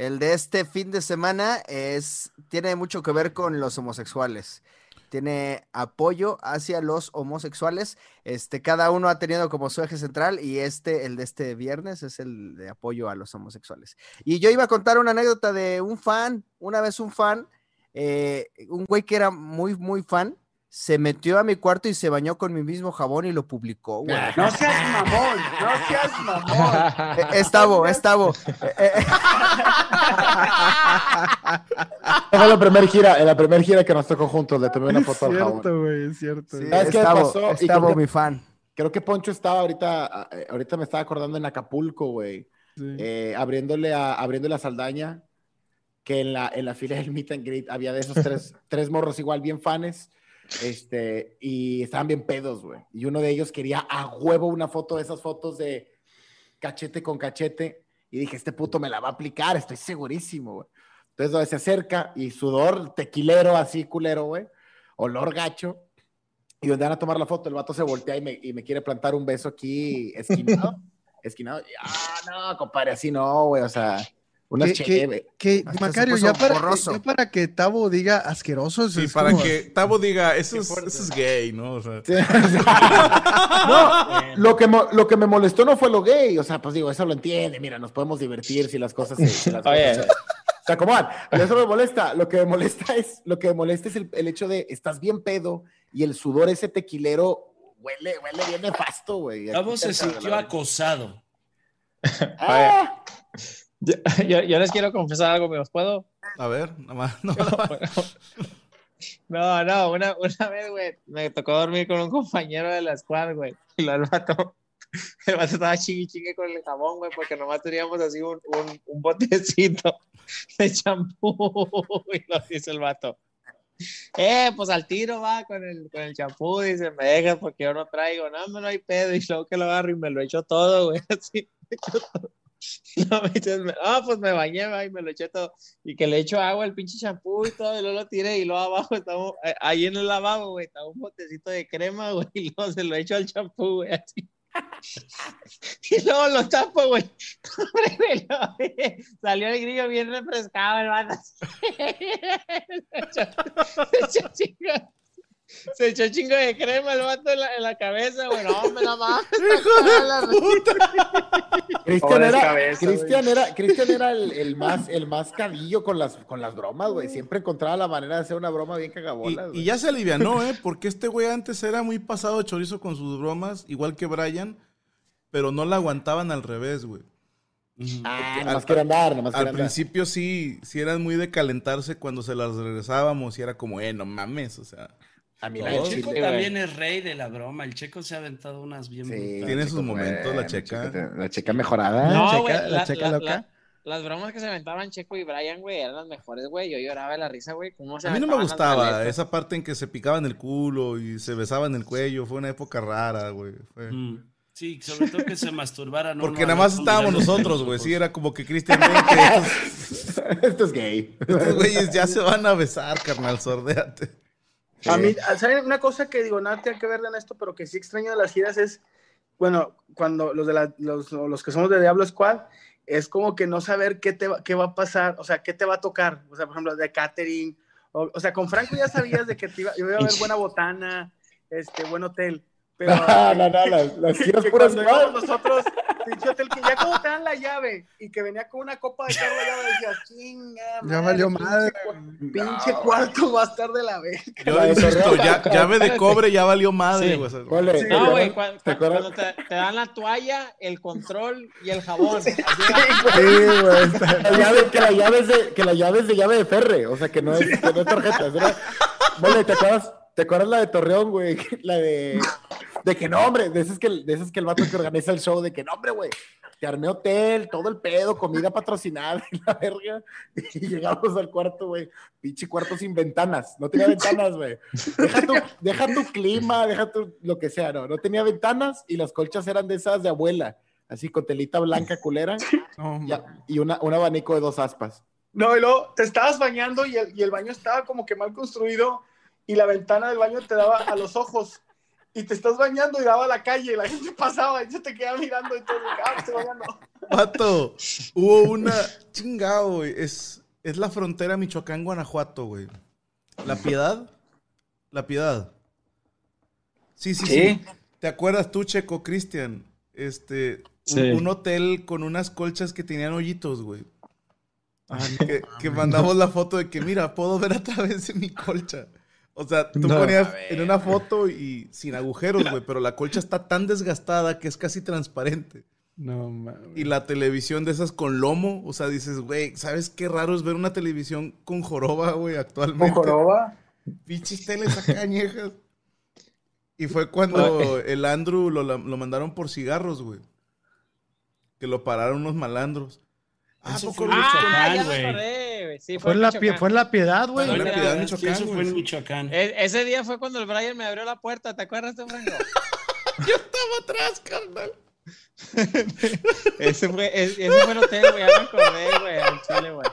El de este fin de semana es, tiene mucho que ver con los homosexuales. Tiene apoyo hacia los homosexuales. Este, cada uno ha tenido como su eje central y este, el de este viernes, es el de apoyo a los homosexuales. Y yo iba a contar una anécdota de un fan, una vez un fan, eh, un güey que era muy, muy fan, se metió a mi cuarto y se bañó con mi mismo jabón y lo publicó, güey. No seas mamón, no seas mamón. Eh, Estavo, Estavo. Eh, eh, la primera gira, en la primera gira que nos tocó juntos, le tomé una foto al jabón. cierto, güey, es cierto. sí, ¿Sabes qué pasó? Creo que- mi fan. Creo que Poncho estaba ahorita, eh, ahorita me estaba acordando en Acapulco, güey, Sí. eh, abriéndole a, abriéndole a Saldaña, que en la, en la fila del meet and greet había de esos tres, tres morros igual bien fanes, este, y estaban bien pedos, güey. Y uno de ellos quería a huevo una foto de esas fotos de cachete con cachete, y dije, este puto me la va a aplicar, estoy segurísimo, güey. Entonces donde se acerca y sudor tequilero así culero, güey, olor gacho, y donde van a tomar la foto, el vato se voltea y me, y me quiere plantar un beso aquí esquinado. esquinado. Y, ah, no, compadre, así no, güey. O sea, unas Que- que-. Que, Macario, ya para, ya para que Tavo diga asqueroso. Sí, es para como- que Tavo diga, eso es, eso es gay, ¿no? O sea, Sí. no, lo que, mo- lo que me molestó no fue lo gay. O sea, pues digo, eso lo entiende. Mira, nos podemos divertir si las cosas se, si las Oye. cosas se- se acomodan. Pero eso me molesta. Lo que me molesta es, lo que me molesta es el, el hecho de estás bien pedo y el sudor ese tequilero huele, huele bien nefasto, güey. Tavo se sintió acosado. Ah, Yo, yo- yo les quiero confesar algo, ¿me puedo? a ver, nada más. No. No, no, una, una vez, güey, me tocó dormir con un compañero de la squad, güey. Y lo- vato, el vato estaba chingue chingue con el jabón, güey, porque nomás teníamos así un, un, un botecito de champú. Y lo dice el vato. Eh, pues al tiro va con el, con el champú, dice, me dejas porque yo no traigo, no, no hay pedo. Y luego que lo agarro y me lo echo todo, güey, así, me echo todo. Luego me dices, ah, pues me bañé, y me lo eché todo. Y que le echo agua, el pinche champú y todo, y luego lo tiré, y luego abajo estaba, eh, ahí en el lavabo, güey, estaba un botecito de crema, güey, y luego se lo echo al champú, güey, así. Y luego lo tapo, güey. Salió el grillo bien refrescado, vato. Se echó chingo, de crema el vato en la, en la cabeza, güey. No, hombre, no mames. Cristian era, Cristian era, Cristian era el, el más, el más cadillo con las, con las bromas, güey. Siempre encontraba la manera de hacer una broma bien Y, cagabolas, y güey. ya se alivianó, ¿eh? Porque este güey antes era muy pasado de chorizo con sus bromas, igual que Brian, pero no la aguantaban al revés, güey. Ah, al- nomás quiere andar, nomás Al quiere andar. principio sí, sí eran muy de calentarse cuando se las regresábamos y era como, eh, no mames, o sea, A mí El Checo Chile. también es rey de la broma. El Checo se ha aventado unas bien Sí. Tiene sus momentos, la checa. chica- La checa mejorada. No, checa- güey, la la- checa la- loca. la- las bromas que se aventaban Checo y Brian, güey, eran las mejores, güey. Yo lloraba de la risa, güey. ¿Cómo se A mí no me gustaba esa parte en que se picaban el culo y se besaban el cuello. Fue una época rara, güey. Fue- Mm. Sí, sobre todo que se masturbaran. Porque nada más estábamos nosotros, güey. Sí, era como que Cristian Esto es gay. estos güeyes ya se van a besar, carnal, sordéate. A mí, ¿saben? Una cosa que digo, nada tiene que ver en esto, pero que sí extraño de las giras es, bueno, cuando los, de la- los, los que somos de Diablo Squad, es como que no saber qué, te qué va a pasar, o sea, qué te va a tocar, o sea, por ejemplo, de catering, o, o sea, con Franco ya sabías de que te iba, iba a haber buena botana, este, buen hotel, pero... No, no, no, las, las giras puras nosotros, pinche hotel, que ya como te dan la llave y que venía con una copa de carro llave, decías, chinga, Ya valió madre. Pinche cuarto va a estar de la vez. Yo insisto, ya, llave de cobre ya valió madre, Sí. No, güey, cuando, te, te dan la toalla, el control y el jabón. Así, Sí, güey. La llave, que la llave es de, que la llave es de llave de ferre, o sea que no es, que no es tarjeta. Vale, ¿te acuerdas, ¿te acuerdas la de Torreón, güey? La de, de que no, hombre, de esas que, de esas que el vato que organiza el show, de que no, hombre, güey, te armé hotel, todo el pedo, comida patrocinada y la verga. Y llegamos al cuarto, güey, pinche cuarto sin ventanas, no tenía ventanas, güey. Deja tu, deja tu clima, deja tu, lo que sea, no, no tenía ventanas y las colchas eran de esas de abuela, así con telita blanca culera No, ya, y una, un abanico de dos aspas. No, y luego te estabas bañando y el, y el baño estaba como que mal construido y la ventana del baño te daba a los ojos. Y te estás bañando y daba a la calle y la gente pasaba y se te quedaba mirando y todo. Ah, me estoy bañando. Vato, hubo una chingado, güey. Es, es la frontera Michoacán-Guanajuato, güey. La Piedad. La Piedad. Sí, sí, sí. Sí. ¿Te acuerdas tú, Checo, Cristian? Este, Sí. un, hotel con unas colchas que tenían hoyitos, güey. que, que mandamos la foto de que, mira, puedo ver a través de mi colcha. O sea, tú No. ponías en una foto y sin agujeros, güey, pero la colcha está tan desgastada que es casi transparente. No mames. Y la televisión de esas con lomo, o sea, dices, güey, ¿sabes qué raro es ver una televisión con joroba, güey, actualmente? ¿Con joroba? Pinches teles acá añejas. Y fue cuando el Andrew lo, lo mandaron por cigarros, güey. Que lo pararon unos malandros. Ah, Eso poco? Ah, ya me acordé, güey. Sí, Fue en, la, pie- fue en la piedad, güey. Fue en la Michoacán. Piedad, Sí, Michoacán, eso fue en Michoacán. E- ese día fue cuando el Brian me abrió la puerta, ¿te acuerdas tú, Franco? Yo estaba atrás, carnal. ese, fue, es- ese fue el hotel, güey, ya me acordé, güey, al chile, güey.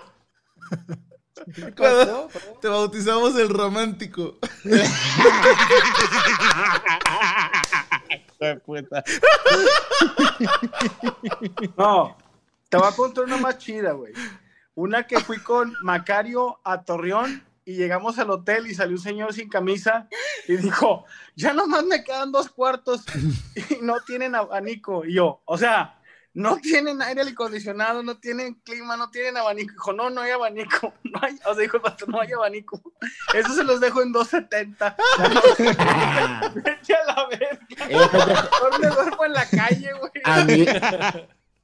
Te bautizamos el romántico. De puta. No, te voy a contar una más chida, güey. Una que fui con Macario a Torreón y llegamos al hotel y salió un señor sin camisa y dijo, ya nomás me quedan dos cuartos y no tienen abanico. Y yo, o sea, no tienen aire acondicionado, no tienen clima, no tienen abanico. Dijo, no, no hay abanico. No hay, o sea, dijo, no hay abanico. Eso se los dejo en 270. Vete a la verga. Pendejo, Mejor me duermo en la calle, güey. a mí,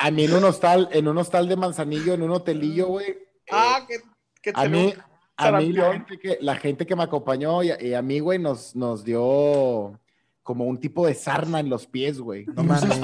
a mí en un hostal, en un hostal de Manzanillo, en un hotelillo, güey. eh, Ah, que, que a mí, a mí la gente que, la gente que me acompañó y a, y a mí, güey, nos, nos dio como un tipo de sarna en los pies, güey. No mames.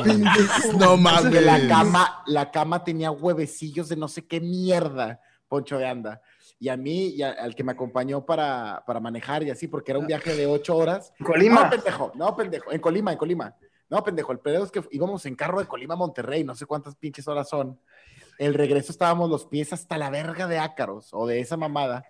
No mames. la cama, la cama tenía huevecillos de no sé qué mierda, Poncho de Anda. Y a mí, y a- al que me acompañó para, para manejar y así, porque era un viaje de ocho horas. Colima. No, pendejo, no, pendejo, en Colima, en Colima. No, pendejo, el pedo es que íbamos en carro de Colima a Monterrey, no sé cuántas pinches horas son. El regreso estábamos los pies hasta la verga de ácaros o de esa mamada.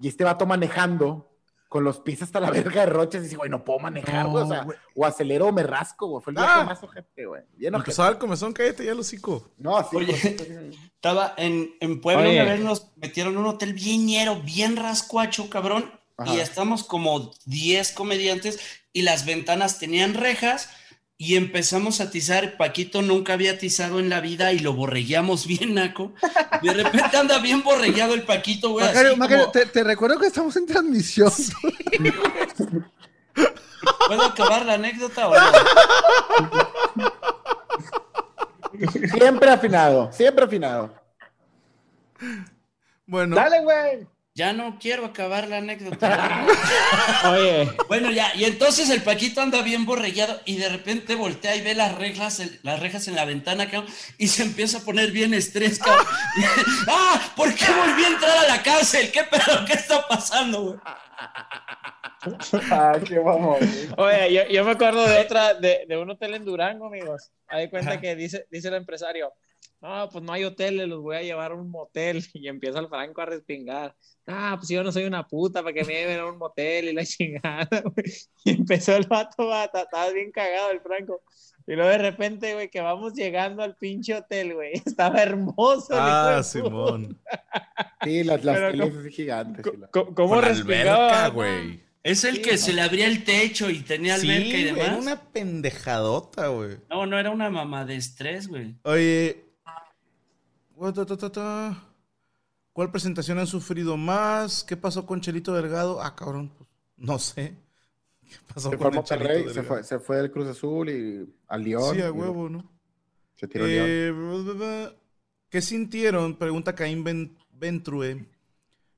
Y este vato manejando con los pies hasta la verga de roches y dice, güey, no puedo manejar, güey. O sea, o acelero o me rasco, güey. Fue el Ah. más ojete, güey. Bien ojete. empezaba el comezón, cállate ya, los hocico. No, sí. Oye, pues, Estaba en, en Puebla Oye. una vez nos metieron en un hotel bien ñero, bien rascuacho, cabrón. Ajá. Y estamos como 10 comediantes y las ventanas tenían rejas y empezamos a atizar. Paquito nunca había atizado en la vida y lo borregueamos bien, naco. De repente anda bien borregueado el Paquito, güey. Macario, así Macario, como- te, te recuerdo que estamos en transmisión. ¿Puedo acabar la anécdota o no? Siempre afinado, siempre afinado. Bueno, Dale, güey. Ya no quiero acabar la anécdota. Oye, Bueno, ya, y entonces el Paquito anda bien borregueado y de repente voltea y ve las reglas, el- las rejas en la ventana, cabrón, y se empieza a poner bien estrés, cabrón. ¡Ah! ¿Por qué volví a entrar a la cárcel? ¿Qué pedo? ¿Qué está pasando, güey? Ah, qué vamos. oye, yo, yo me acuerdo de otra, de, de un hotel en Durango, amigos. Hay cuenta Ajá. que dice, dice el empresario, no, pues no hay hoteles, los voy a llevar a un motel. Y empieza el Franco a respingar. Ah, pues yo no soy una puta para que me lleven a un motel y la chingada, güey. Y empezó el vato, bata, estaba bien cagado el Franco. Y luego de repente, güey, que vamos llegando al pinche hotel, güey. Estaba hermoso. ah. Simón. Sí, las, las teles ¿cómo- gigantes. ¿Cómo Con respingaba? güey. Es el que se le abría el techo y tenía alberca y Sí, demás. era una pendejadota, güey. No, no era una mamá de estrés, güey. Oye, ¿cuál presentación han sufrido más? ¿Qué pasó con Chelito Delgado? Ah, cabrón, pues, no sé. ¿Qué pasó Se fue a con el Chelito Monterrey, se Delgado? fue, se fue del Cruz Azul y al León. Sí, a y huevo, ¿no? Se tiró León. Eh, bla. ¿Qué sintieron? Pregunta Caín Ventrue.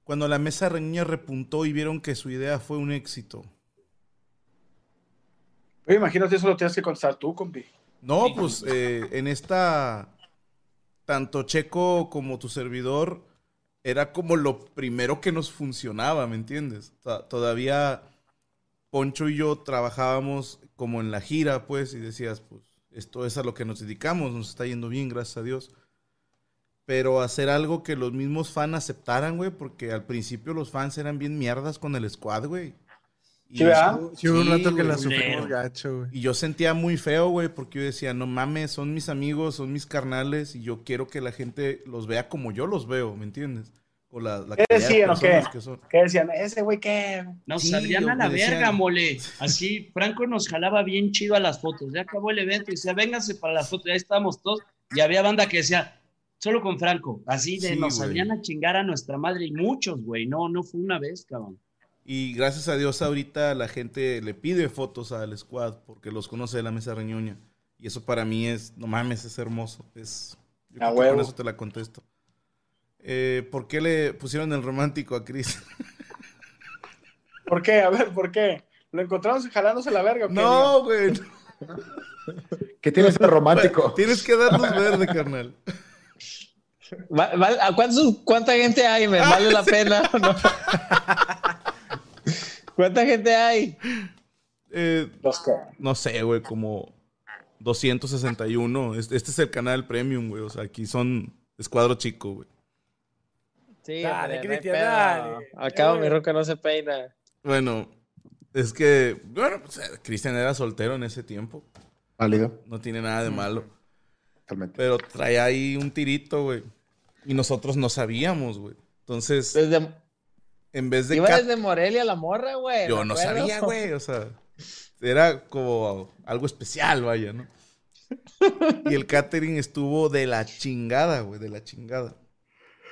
Cuando la mesa reñía repuntó y vieron que su idea fue un éxito. Imagínate, eso lo tienes que contestar tú, compi. No, pues eh, en esta, tanto Checo como tu servidor, era como lo primero que nos funcionaba, ¿me entiendes? To- todavía Poncho y yo trabajábamos como en la gira, pues, y decías, pues, esto es a lo que nos dedicamos, nos está yendo bien, gracias a Dios. Pero hacer algo que los mismos fans aceptaran, güey, porque al principio los fans eran bien mierdas con el squad, güey. Y- Sí, ¿verdad? Sí, hubo un rato que la sufrimos gacho, güey. Y yo sentía muy feo, güey, porque yo decía, no mames, son mis amigos, son mis carnales, y yo quiero que la gente los vea como yo los veo, ¿me entiendes? O la, la ¿Qué decían o qué? que son. ¿Qué decían? Ese güey, ¿qué? Nos Sí, salían a la verga, mole. Así, Franco nos jalaba bien chido a las fotos. Ya acabó el evento y decía, vénganse para las fotos. Ya estábamos todos. Y había banda que decía, solo con Franco. Así de Sí, nos salían a chingar a nuestra madre. Y muchos, güey. No, no fue una vez, cabrón. Y gracias a Dios ahorita la gente le pide fotos al squad porque los conoce de la mesa reñoña. Y eso para mí es, no mames, es hermoso. Es, yo A creo que con huevo. eso te la contesto. Eh, ¿Por qué le pusieron el romántico a Chris? ¿Por qué? A ver, ¿por qué? ¿Lo encontramos jalándose la verga? o qué, No, güey. ¿Qué tiene ese romántico? Tienes que darnos verde, carnal. ¿a cuántos- ¿Cuánta gente hay, men? ¿Vale la pena o no? ¿Cuánta gente hay? Eh, Los que- no sé, güey, como 261. Este, este es el canal premium, güey. O sea, aquí son escuadro chico, güey. Sí, Dale, no hay Cristian, dale. Al cabo, Eh, mi roca no se peina. Bueno, es que, bueno, pues, eh, Cristian era soltero en ese tiempo. Válido, No tiene nada de malo. totalmente. Pero traía ahí un tirito, güey. Y nosotros no sabíamos, güey. Entonces, Desde, en vez de... iba desde Morelia a la morra, güey. Yo no acuerdo. sabía, güey. O sea, era como algo especial, vaya, ¿no? Y el catering estuvo de la chingada, güey, de la chingada.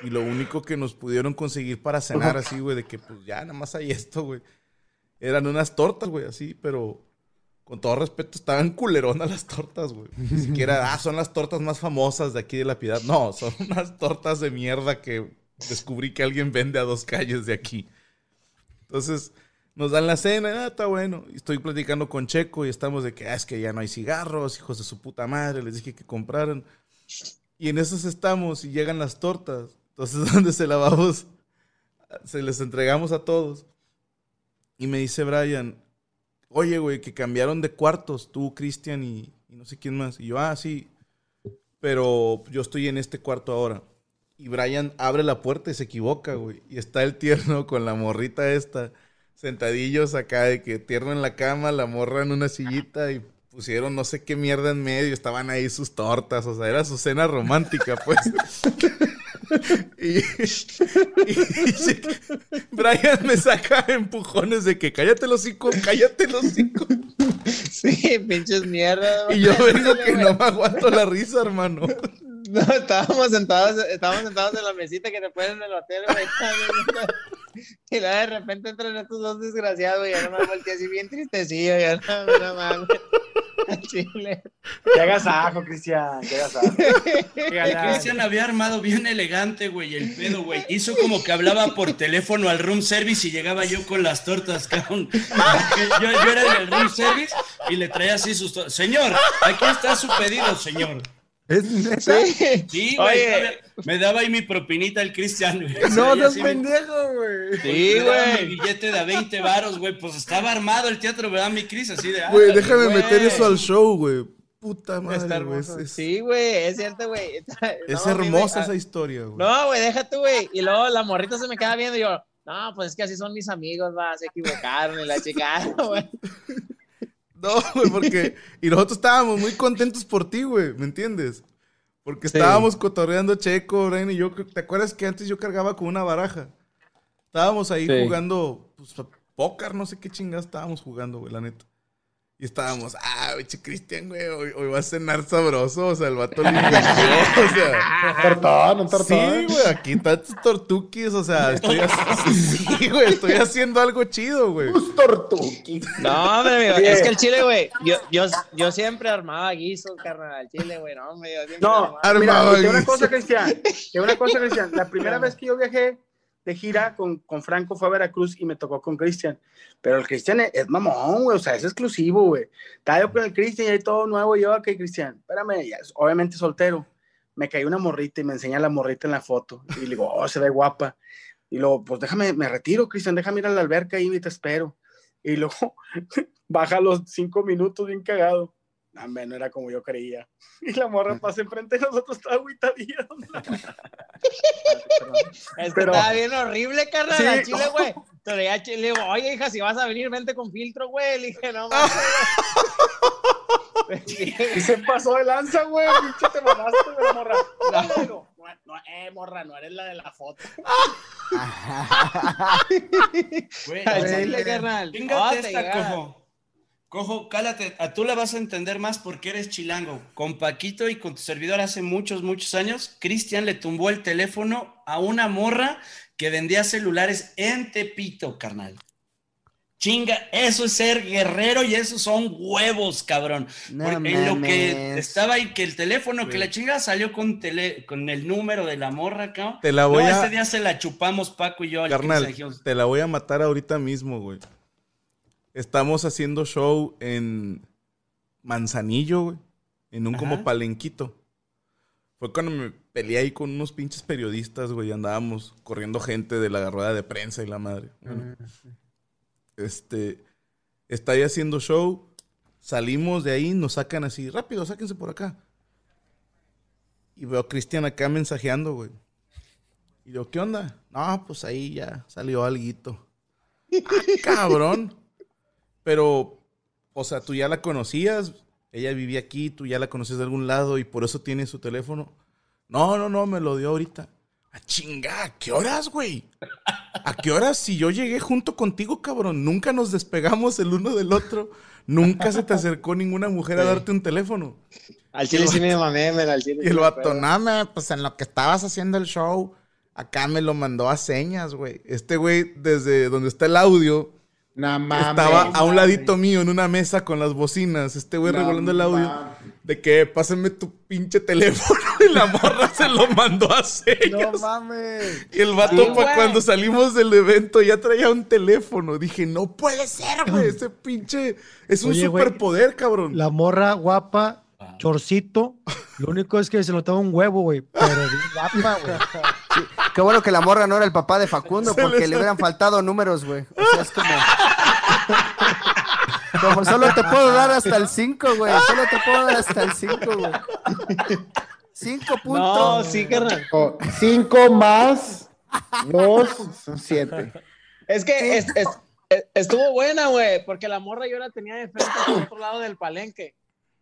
Y lo único que nos pudieron conseguir para cenar así, güey, de que pues ya nada más hay esto, güey. Eran unas tortas, güey, así, pero con todo respeto estaban culeronas las tortas, güey. Ni siquiera, ah, son las tortas más famosas de aquí de la Piedad. No, son unas tortas de mierda que descubrí que alguien vende a dos calles de aquí. Entonces, nos dan la cena, ah, está bueno. Estoy platicando con Checo y estamos de que, ah, es que ya no hay cigarros, hijos de su puta madre, les dije que compraran. Y en esos estamos y llegan las tortas. Entonces, donde se la vamos, se les entregamos a todos. Y me dice Brian, oye, güey, que cambiaron de cuartos, tú, Cristian y, y no sé quién más. Y yo, ah, sí, pero yo estoy en este cuarto ahora. Y Brian abre la puerta y se equivoca, güey. Y está el tierno con la morrita esta, sentadillos acá, de que tierno en la cama, la morra en una sillita y pusieron no sé qué mierda en medio. Estaban ahí sus tortas, o sea, era su cena romántica, pues. y, y- y Brian me saca empujones de que cállate los hocico, cállate los hocico. Sí, pinches mierdas. Y yo vengo que no me aguanto la risa, hermano. No, estábamos sentados, estábamos sentados en la mesita que te ponen en el hotel, güey. Y luego de repente entran estos dos desgraciados, güey. Ya no me volteé así bien tristecillo, ya no, no mames. Chile. Que hagas ajo, Cristian. Que hagas ajo. Cristian había armado bien elegante, güey, el pedo, güey. Hizo como que hablaba por teléfono al room service y llegaba yo con las tortas, cabrón. Yo, yo era el room service y le traía así sus tortas. Señor, aquí está su pedido, señor. ¿Es neta? Sí. Sí, güey. Oye. Me daba ahí mi propinita el Cristian, güey. No, Traía no es así mi- pendejo, güey. Sí, me güey. Mi billete de a 20 varos, güey. Pues estaba armado el teatro, ¿verdad, mi Cris? Así de. Güey, déjame güey. meter eso al show, güey. Puta Está madre, güey. hermoso. Es, es- Sí, güey, es cierto, güey. es No, mí hermosa esa historia, güey. No, güey, déjate, güey. Y luego la morrita se me queda viendo y yo, no, pues es que así son mis amigos, va, se equivocaron y la chica, güey. No, güey, porque. Y nosotros estábamos muy contentos por ti, güey, ¿me entiendes? Porque Sí. estábamos cotorreando Checo, Brian y yo. ¿Te acuerdas que antes yo cargaba con una baraja? Estábamos ahí Sí. jugando, pues, póker, no sé qué chingadas estábamos jugando, güey, la neta. Y estábamos, ah, bicho Cristian, güey, hoy, hoy va a cenar sabroso. O sea, el vato le engañó, o sea. Un tortón, un tortón. Sí, güey, aquí están tus tortuquis, o sea, estoy haciendo, sí, güey, estoy haciendo algo chido, güey. Tus tortuquis. No, hombre, amigo, es que el chile, güey, yo, yo, yo siempre armaba guisos, carnal, al chile, güey, no, hombre, yo siempre No, armaba. mira, Armaba y te una guiso. cosa, Cristian. Te una cosa, Cristian. La primera vez que yo viajé de gira con, con Franco fue a Veracruz y me tocó con Cristian. Pero el Cristian es, mamón, güey. O sea, es exclusivo, güey. Estaba yo con el Cristian y hay todo nuevo. Y yo, ok, Cristian, espérame. ya, obviamente soltero. Me caí una morrita y me enseña la morrita en la foto. Y le digo, oh, se ve guapa. Y luego, pues déjame, me retiro, Cristian, déjame ir a la alberca ahí y te espero. Y luego baja los cinco minutos bien cagado. No, hombre, no era como yo creía. Y la morra pasa enfrente de nosotros, estaba agüitadilla. Es que pero- estaba bien horrible, carnal, Sí. chile, güey. Pero ya, chi- le digo, oye, hija, si vas a venir, vente con filtro, güey. Le dije, no, mames. Y se pasó de lanza, güey. Pinche te mamaste, güey, morra. No, digo, no, no, eh, morra, no eres la de la foto. Güey, chile, carnal. Oh, esta. Cojo. Cálate. A tú la vas a entender más porque eres chilango. Con Paquito y con tu servidor hace muchos, muchos años, Cristian le tumbó el teléfono a una morra que vendía celulares en Tepito, carnal. Chinga, eso es ser guerrero y esos son huevos, cabrón. No Porque en lo que estaba ahí, que el teléfono, que la chinga salió con, tele, con el número de la morra, cabrón. Te la voy No, a- ese día se la chupamos Paco y yo. al Carnal, 15, dijimos, te la voy a matar ahorita mismo, güey. Estamos haciendo show en Manzanillo, güey. En un como palenquito. Fue cuando me peleé ahí con unos pinches periodistas, güey. Andábamos corriendo gente de la rueda de prensa y la madre. Bueno, este. Está ahí haciendo show. Salimos de ahí, nos sacan así. Rápido, sáquense por acá. Y veo a Cristian acá mensajeando, güey. Y digo, ¿qué onda? No, pues ahí ya salió alguito. Ah, cabrón. Pero, o sea, tú ya la conocías. Ella vivía aquí, tú ya la conocías de algún lado y por eso tiene su teléfono. No, no, no, me lo dio ahorita. A chinga, ¿a qué horas, güey? ¿A qué horas? Si yo llegué junto contigo, cabrón. Nunca nos despegamos el uno del otro. Nunca se te acercó ninguna mujer a darte un teléfono. Al chile sí me mamé, al chile. Y el vato, acuerdo. "No, me, pues en lo que estabas haciendo el show, acá me lo mandó a señas, güey. Este güey, desde donde está el audio, Mames. estaba a un ladito mío en una mesa con las bocinas. Este güey regulando el audio. mames. De que pásame tu pinche teléfono. Y la morra se lo mandó a señas. No mames. Y el vato, Sí, pa- cuando salimos del evento, ya traía un teléfono. Dije, no puede ser, güey. Ese pinche. Es un Oye, superpoder, cabrón. La morra guapa, Ah. chorcito. Lo único es que se notaba un huevo, güey. Pero guapa, güey. Qué bueno que la morra no era el papá de Facundo, Se porque les- le hubieran faltado números, güey. O sea, es como. Como solo te puedo dar hasta el 5, güey. Solo te puedo dar hasta el 5, güey. 5 No, puntos. sí, carnal. Oh, cinco más dos son siete. Es que es- es- es- estuvo buena, güey, porque la morra yo la tenía de frente por otro lado del palenque.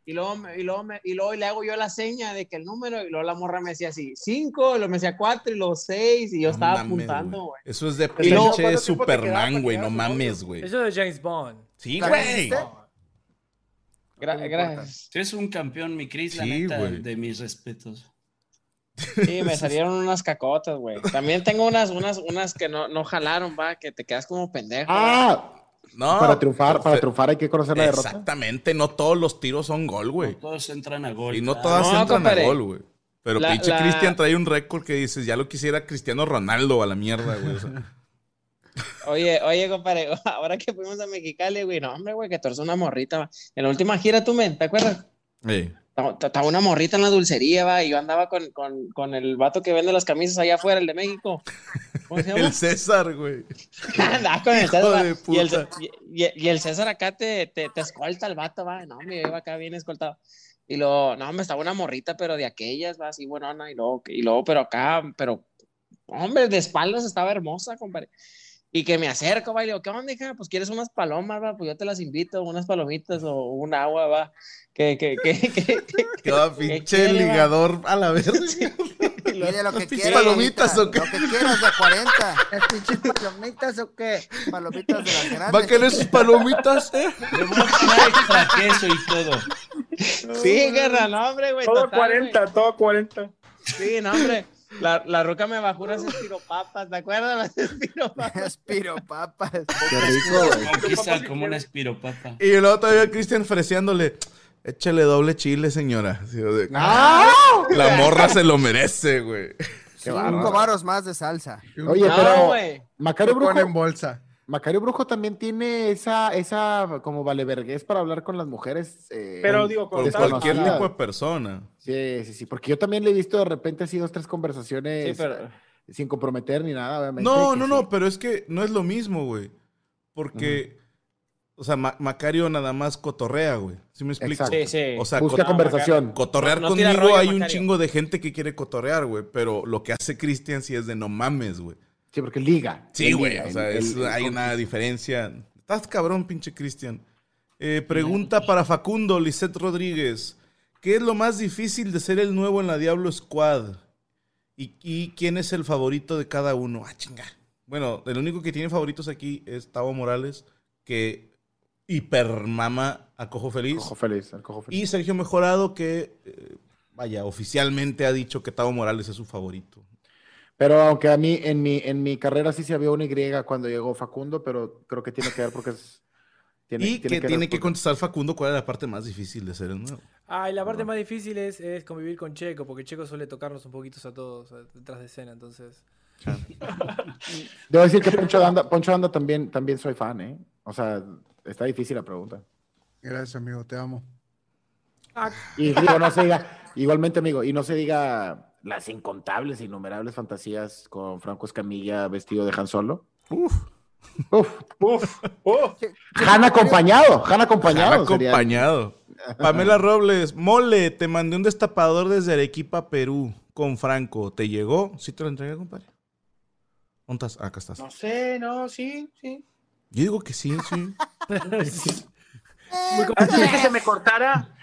Y luego, me- y, luego me- y luego le hago yo la seña de que el número, y luego la morra me decía así, cinco, y luego me decía cuatro, y luego seis, y yo No estaba mames, apuntando, güey. Eso es de pinche ¿cuánto tiempo te quedaba Superman, güey. No mames, güey. Eso de James Bond. Sí, ¿La güey. gracias. Tú eres un campeón, mi Cris, la neta, de mis respetos. Sí, me salieron unas cacotas, güey. También tengo unas, unas, unas que no, no jalaron, va, que te quedas como pendejo. Ah, No, para triunfar, para triunfar hay que conocer la derrota. Exactamente, no todos los tiros son gol, güey. No todos entran a gol. Y no todas No, entran compadre. a gol, güey. Pero La- pinche la- Cristian trae un récord que dices, ya lo quisiera Cristiano Ronaldo a la mierda, güey. o sea. Oye, oye, compadre, ahora que fuimos a Mexicali, güey, no, hombre, güey, que torce una morrita. En la última gira, tú, men, ¿te acuerdas? Ey, Estaba una morrita en la dulcería, va, y yo andaba con, con, con el vato que vende las camisas allá afuera, el de México. ¿Cómo se llama? el César, güey. Andaba con el César, y, el, puta. y, y- y el César acá te, te, te escolta el vato, va. No, me iba acá bien escoltado. Y luego, no, me estaba una morrita, pero de aquellas, va, así, buenona, y luego, y luego, pero acá, pero, hombre, de espaldas estaba hermosa, compadre. Y que me acerco, va, y le digo, ¿qué onda, hija? Pues quieres unas palomas, va, pues yo te las invito, unas palomitas o un agua, va. Que, que, que, que, que- Qué va, pinche quiere, va? ligador a la vez. Pide lo que ¿Pinches quieras. palomitas o qué? Lo que quieras de 40. ¿Las pinches palomitas o qué? Palomitas de las grandes. ¿Va a querer sus palomitas, eh? Le voy a poner extra queso y todo. Sí, guerra, no, hombre, güey. Todo total, 40, todo 40. güey. Sí, no, hombre. La, la roca me bajó unas espiropapas, ¿te acuerdas? Las espiropapas. Espiropapas. Qué rico, güey. Conquista como una espiropapa. Y luego todavía Cristian ofreciéndole, échale doble chile, señora. Así de- ¡Ah! La morra se lo merece, güey. Qué Cinco varos más de salsa. Oye, No, pero güey. Macario Lo pone en Brujo, bolsa. Macario Brujo también tiene esa, esa como valevergués para hablar con las mujeres. eh, Pero digo, Total, cualquier tipo de persona. Sí, sí, sí, porque yo también le he visto de repente así dos, tres conversaciones Sí, pero- eh, sin comprometer ni nada, obviamente. No, no, sí. no, pero es que no es lo mismo, güey. Porque, o sea, Ma- Macario nada más cotorrea, güey. ¿Sí me explico? Exacto. Sí, sí. O sea, Busca conversación. cotorrear No- no tira conmigo rollo, hay un chingo de gente que quiere cotorrear, güey. Pero lo que hace Cristian sí es de no mames, güey. Sí, porque liga. Sí, güey. O sea, es- hay una diferencia. Estás cabrón, pinche Cristian. Eh, pregunta para Facundo, Lisette Rodríguez. ¿Qué es lo más difícil de ser el nuevo en la Diablo Squad? ¿Y, y quién es el favorito de cada uno? Ah, chinga. Bueno, el único que tiene favoritos aquí es Tavo Morales, que hipermama a Cojo Feliz. Cojo feliz, el cojo feliz. Y Sergio Mejorado, que, eh, vaya, oficialmente ha dicho que Tavo Morales es su favorito. Pero aunque a mí, en mi, en mi carrera sí se había una Y cuando llegó Facundo, pero creo que tiene que ver porque es. Tiene, y que ver tiene que contestar Facundo cuál es la parte más difícil de ser el nuevo. Ah, y la parte más difícil es, es convivir con Checo, porque Checo suele tocarnos un poquito a todos eh, detrás de escena, entonces. Debo decir que Poncho Anda, Poncho Anda también, también soy fan, ¿eh? O sea, está difícil la pregunta. Gracias, amigo, te amo. Y digo, no se diga, igualmente, amigo, y no se diga las incontables, innumerables fantasías con Franco Escamilla vestido de Han Solo. Uf. Uf. Uf, uf. Han acompañado, Han acompañado. Han sería- acompañado. Pamela Robles, mole, te mandé un destapador desde Arequipa, Perú, con Franco. ¿Te llegó? ¿Sí te lo entregué, compadre? ¿Dónde estás? Ah, acá estás. No sé, no, sí, sí. Yo digo que sí, sí. Antes de que se me cortara,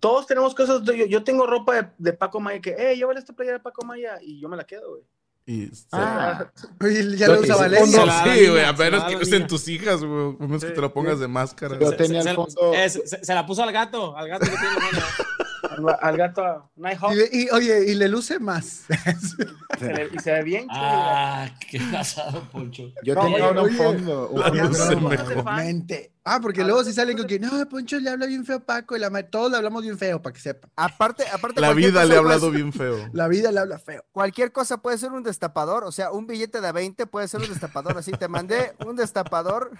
todos tenemos cosas. de- Yo, yo tengo ropa de, de Paco Maya que, eh, llévale esta playera de Paco Maya y yo me la quedo, güey. Y Ah. Oye, ya lo usa Sí, Valeria. no, Se la da sí, la güey, a la menos que la niña. tus hijas, güey. A menos que te lo pongas de máscara. Yo Se- tenía se, se- fondo. eh, se- se la puso al gato, al gato que tiene la. Al, al gato Nighthawk Y, y, oye, y le luce más. se le- y se ve bien chulo. Ah, qué pasado, Poncho. Yo No, tenía oye, oye, un la fondo Ah, porque A luego si salen ojos con que no, Poncho le habla bien feo a Paco y la ma- todos le hablamos bien feo para que sepa. Aparte, aparte La vida le ha hablado ser- bien feo. La vida le habla feo. Cualquier cosa puede ser un destapador, o sea, un billete de 20 puede ser un destapador. Así te mandé un destapador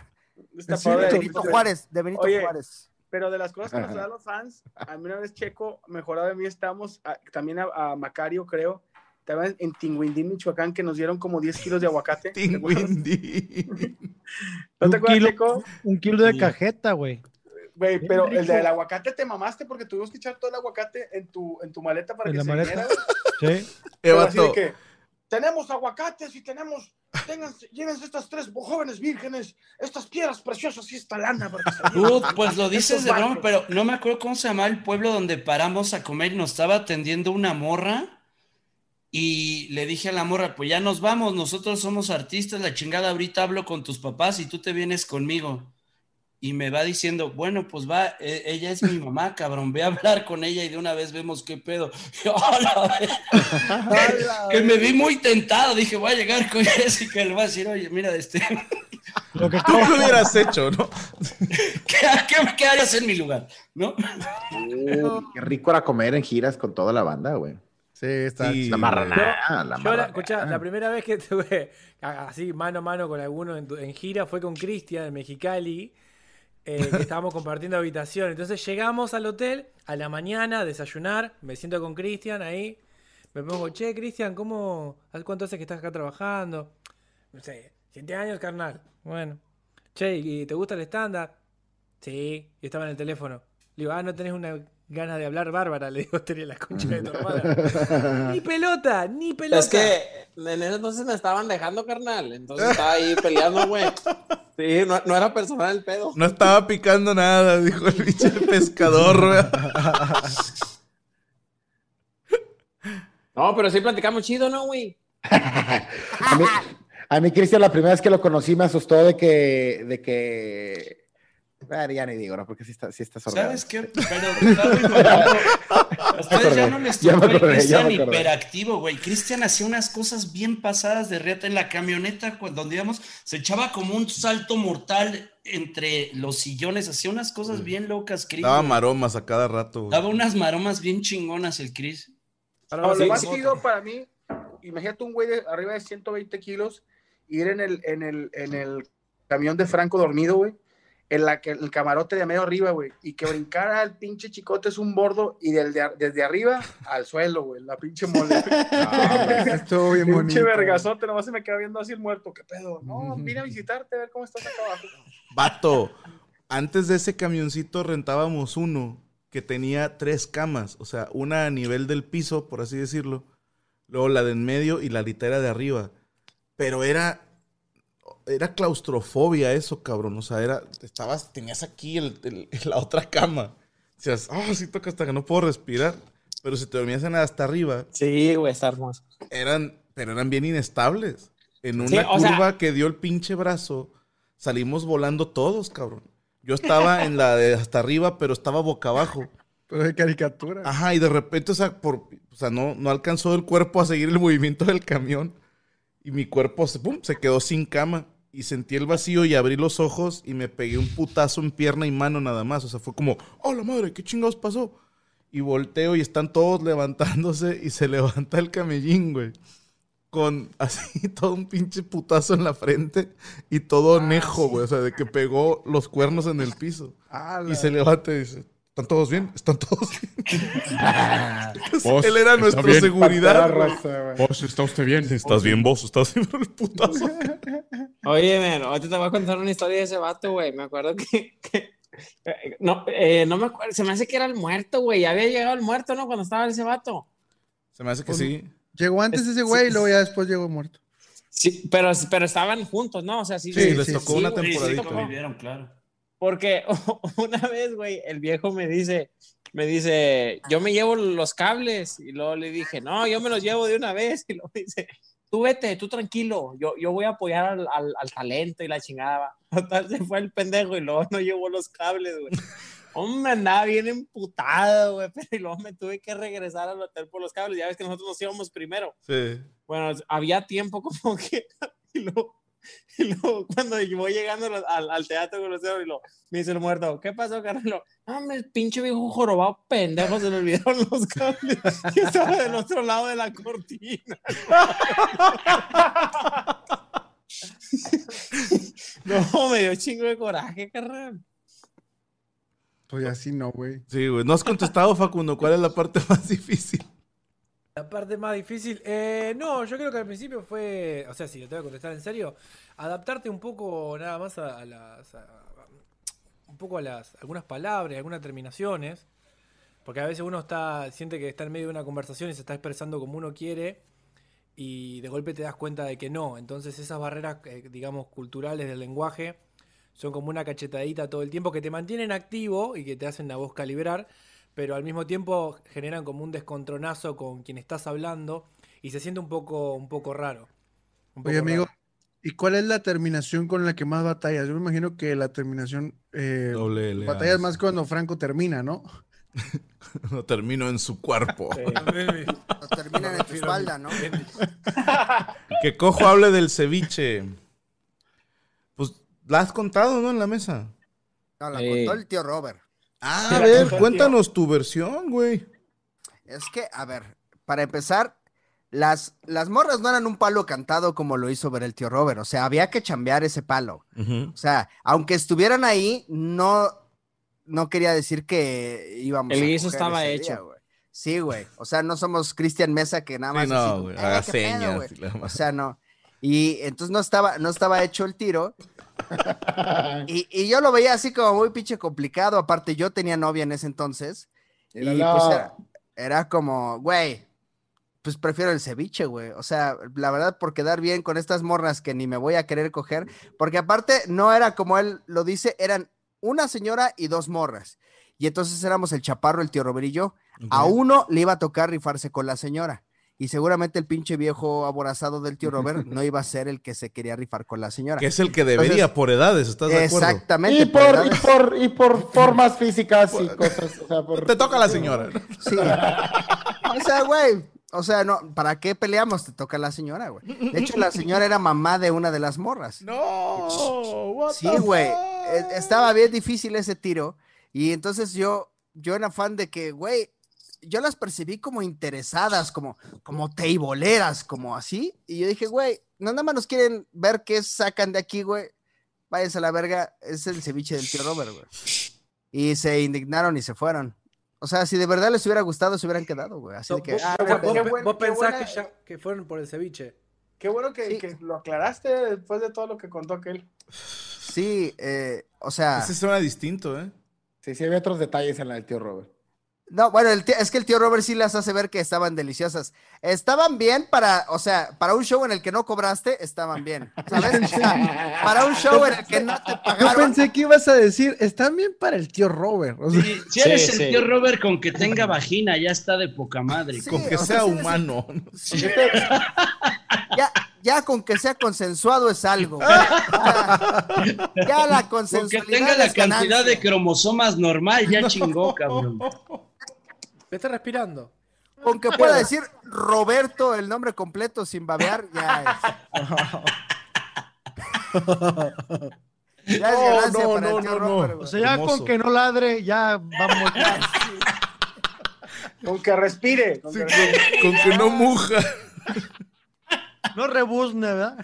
Destapador de de- Benito Juárez, de Benito Oye, Juárez. Pero de las cosas que nos dan los fans, a mí una vez Checo, mejorado de mí, estamos a- también a, a Macario, creo, también en Tinguindín, Michoacán, que nos dieron como 10 kilos de aguacate. Tinguindín. ¿No Un te acuerdas, kilo, Checo? un kilo de cajeta, güey. Güey, pero el del aguacate te mamaste porque tuvimos que echar todo el aguacate en tu, en tu maleta para En que la se maleta. viniera. Sí. Pero así de que, tenemos aguacates y tenemos, tengan, llévense estas tres jóvenes vírgenes, estas piedras preciosas y esta lana. para que se Dude, pues lo dices de broma, pero no me acuerdo cómo se llamaba el pueblo donde paramos a comer y nos estaba atendiendo una morra. Y le dije a la morra, pues ya nos vamos, nosotros somos artistas, la chingada, ahorita hablo con tus papás y tú te vienes conmigo. Y me va diciendo, bueno, pues va, e- ella es mi mamá, cabrón, ve a hablar con ella y de una vez vemos qué pedo. Que me vi muy tentado, dije, voy a llegar con Jessica y le voy a decir, oye, mira, este, Lo que ¿Tú hubieras hecho, no? ¿qué, qué, qué harías en mi lugar? ¿No? Uy, qué rico era comer en giras con toda la banda, güey. Sí, está. Sí. La marranada, la Yo, la, escuchá, la primera vez que estuve así mano a mano con alguno en gira fue con Cristian en Mexicali, eh, que estábamos compartiendo habitación. Entonces llegamos al hotel a la mañana a desayunar, me siento con Cristian ahí, me pongo, che, Cristian, ¿cómo, hace cuánto hace que estás acá trabajando? No sé, siete años, carnal. Bueno. Che, ¿y te gusta el estándar? Sí, y estaba en el teléfono. Le digo, ah, no tenés una ganas de hablar bárbara, le digo, tenía la concha de tu hermana. Ni pelota, ni pelota. Es que en ese entonces me estaban dejando, carnal. Entonces estaba ahí peleando, güey. Sí, no, no era personal el pedo. No estaba picando nada, dijo el pinche pescador, güey. No, pero sí platicamos chido, ¿no, güey? A mí, a mí, Cristian, la primera vez que lo conocí me asustó de que, de que... Bueno, ya ni digo, ¿no? Porque sí está, sí está sordeado. ¿Sabes qué? Pero ustedes ya no les tocó el Cristian hiperactivo, güey. Cristian hacía unas cosas bien pasadas de riata en la camioneta, donde íbamos, se echaba como un salto mortal entre los sillones, hacía unas cosas bien locas, Chris. Daba maromas a cada rato. güey. Daba unas maromas bien chingonas el No, a lo más chido para mí, imagínate un güey de arriba de 120 kilos, ir en el, en el, en el camión de Franco dormido, güey, en la que el camarote de medio arriba, güey, y que brincara al pinche chicote es un bordo y del de- desde arriba al suelo, güey, la pinche mole. Estuvo bien pinche bonito. vergazote, nomás se me queda viendo así el muerto, ¿qué pedo? No, vine a visitarte a ver cómo estás acá abajo. Vato, antes de ese camioncito rentábamos uno que tenía tres camas, o sea, una a nivel del piso, por así decirlo, luego la de en medio y la litera de arriba. Pero era era claustrofobia eso, cabrón, o sea, era estabas tenías aquí el- el- la otra cama. Decías, "Ah, sí toca hasta que no puedo respirar." Pero si te dormías en hasta arriba, Sí, güey, está hermoso. eran, pero eran bien inestables. En una Sí, o sea- curva que dio el pinche brazo, salimos volando todos, cabrón. Yo estaba en la de hasta arriba, pero estaba boca abajo. Pero de caricatura. Ajá, y de repente, o sea, por, o sea no, no alcanzó el cuerpo a seguir el movimiento del camión. Y mi cuerpo se, pum, se quedó sin cama. Y sentí el vacío y abrí los ojos y me pegué un putazo en pierna y mano nada más. O sea, fue como, oh la madre, ¿qué chingados pasó? Y volteo y están todos levantándose y se levanta el camellín, güey. Con así todo un pinche putazo en la frente y todo nejo, güey. O sea, de que pegó los cuernos en el piso. Y se levanta y dice, ¿están todos bien? ¿Están todos bien? Vos, Él era nuestra bien. seguridad. Vos, ¿está usted bien? ¿Estás bien vos? ¿Estás bien el putazo? Oye, man, ahorita te voy a contar una historia de ese vato, güey. Me acuerdo que. que- no, eh, no me acuerdo. Se me hace que era el muerto, güey. Ya había llegado el muerto, ¿no? Cuando estaba ese vato. Se me hace que sí. Llegó antes ese güey y luego ya después llegó muerto. Sí, pero, pero estaban juntos, ¿no? O sea, sí. Sí, les tocó una güey, sí temporadita. tocó. Vivieron, claro. Porque una vez, güey, el viejo me dice, me dice, yo me llevo los cables. Y luego le dije, no, yo me los llevo de una vez. Y luego dice, tú vete, tú tranquilo, yo, yo voy a apoyar al, al- al talento y la chingada. Total, se fue el pendejo y luego no llevó los cables, güey. Hombre, andaba bien emputado, güey, pero y luego me tuve que regresar al hotel por los cables. Ya ves que nosotros nos íbamos primero. Sí. Bueno, había tiempo como que. Y luego, y luego cuando voy llegando al, al- teatro con los dedos, y lo, me dice el muerto, ¿qué pasó, Carlos? Ah, me pinche viejo jorobado pendejo, se le olvidaron los cables. Y estaba del otro lado de la cortina. no, me dio chingo de coraje, carnal. Pues así no, güey. Sí, güey. No has contestado, Facundo. ¿Cuál es la parte más difícil? La parte más difícil, eh, no, yo creo que al principio fue, o sea, si lo tengo que contestar en serio, adaptarte un poco nada más a, a las, a- un poco a las, algunas palabras, algunas terminaciones, porque a veces uno está, siente que está en medio de una conversación y se está expresando como uno quiere y de golpe te das cuenta de que no, entonces esas barreras, eh, digamos, culturales del lenguaje son como una cachetadita todo el tiempo que te mantienen activo y que te hacen la voz calibrar, pero al mismo tiempo generan como un descontronazo con quien estás hablando y se siente un poco, un poco raro. Un Oye, amigo, raro. ¿y cuál es la terminación con la que más batallas? Yo me imagino que la terminación. Eh, Doble L, batallas más cuando Franco termina, ¿no? No termino en su cuerpo. Lo terminan en tu espalda, ¿no? Que Cojo hable del ceviche. Pues la has contado, ¿no? En la mesa. No, la Sí. contó el tío Robert. Ah, a ver, cuéntanos tu versión, güey. Es que, a ver, para empezar, las, las morras no eran un palo cantado como lo hizo ver el tío Robert. O sea, había que chambear ese palo. O sea, aunque estuvieran ahí, no, no quería decir que íbamos El a guiso estaba ese hecho. día, güey. Sí, güey. O sea, no somos Cristian Mesa que nada Sí, más. no, así, güey, "Eh, haga pedo, güey". O sea, no. Y entonces no estaba, no estaba hecho el tiro. Y, y yo lo veía así como muy pinche complicado. Aparte, yo tenía novia en ese entonces. Y pues era, era como, güey, pues prefiero el ceviche, güey. O sea, la verdad, por quedar bien con estas morras que ni me voy a querer coger. Porque aparte, no era como él lo dice, eran una señora y dos morras. Y entonces éramos el chaparro, el tío Robert y yo. A uno le iba a tocar rifarse con la señora. Y seguramente el pinche viejo aborazado del tío Robert no iba a ser el que se quería rifar con la señora. Que es el que debería Entonces, por edades, ¿estás de acuerdo? Exactamente. Y por, y, edades. por, y por formas físicas y cosas. O sea, por- Te toca la señora. Sí. O sea, güey. O sea, no, ¿para qué peleamos? Te toca la señora, güey. De hecho, la señora era mamá de una de las morras. No, what Sí, güey. e- Estaba bien difícil ese tiro. Y entonces yo, yo en afán de que, güey, yo las percibí como interesadas, como, como teiboleras, como así. Y yo dije, güey, no nada más nos quieren ver qué sacan de aquí, güey. Váyanse a la verga. Es el ceviche del tío Robert, güey. Y se indignaron y se fueron. O sea, si de verdad les hubiera gustado, se hubieran quedado, güey. Así de que, vos, ah, vos- bueno, vos- qué vos pensás buena- que, ya, que fueron por el ceviche. Qué bueno que, Sí. que lo aclaraste después de todo lo que contó aquel. sí, eh, o sea. Ese suena distinto, ¿eh? Sí, sí, había otros detalles en la del tío Robert. No, bueno, el tío- es que el tío Robert sí las hace ver que estaban deliciosas. Estaban bien para, o sea, para un show en el que no cobraste, estaban bien. ¿Sabes? O sea, para un show en el que no te Yo pagaron. pensé que ibas a decir, están bien para el tío Robert. O sea, Si, si eres Sí, el sí. tío Robert con que tenga vagina, ya está de poca madre. Sí, Con que o sea, humano. sí, ya, ya con que sea consensuado es algo. sea, ya la Con que consensualidad tenga la cantidad ganancia. de cromosomas normal, ya chingó, cabrón. Te está respirando. Aunque pueda decir Roberto el nombre completo sin babear, ya es. Ya es No, ganancia no, para el no, tío no, Robert, O sea, ya con que no ladre, ya vamos. Con que respire. Con que respire. Con que no muja. No rebuzne, ¿verdad?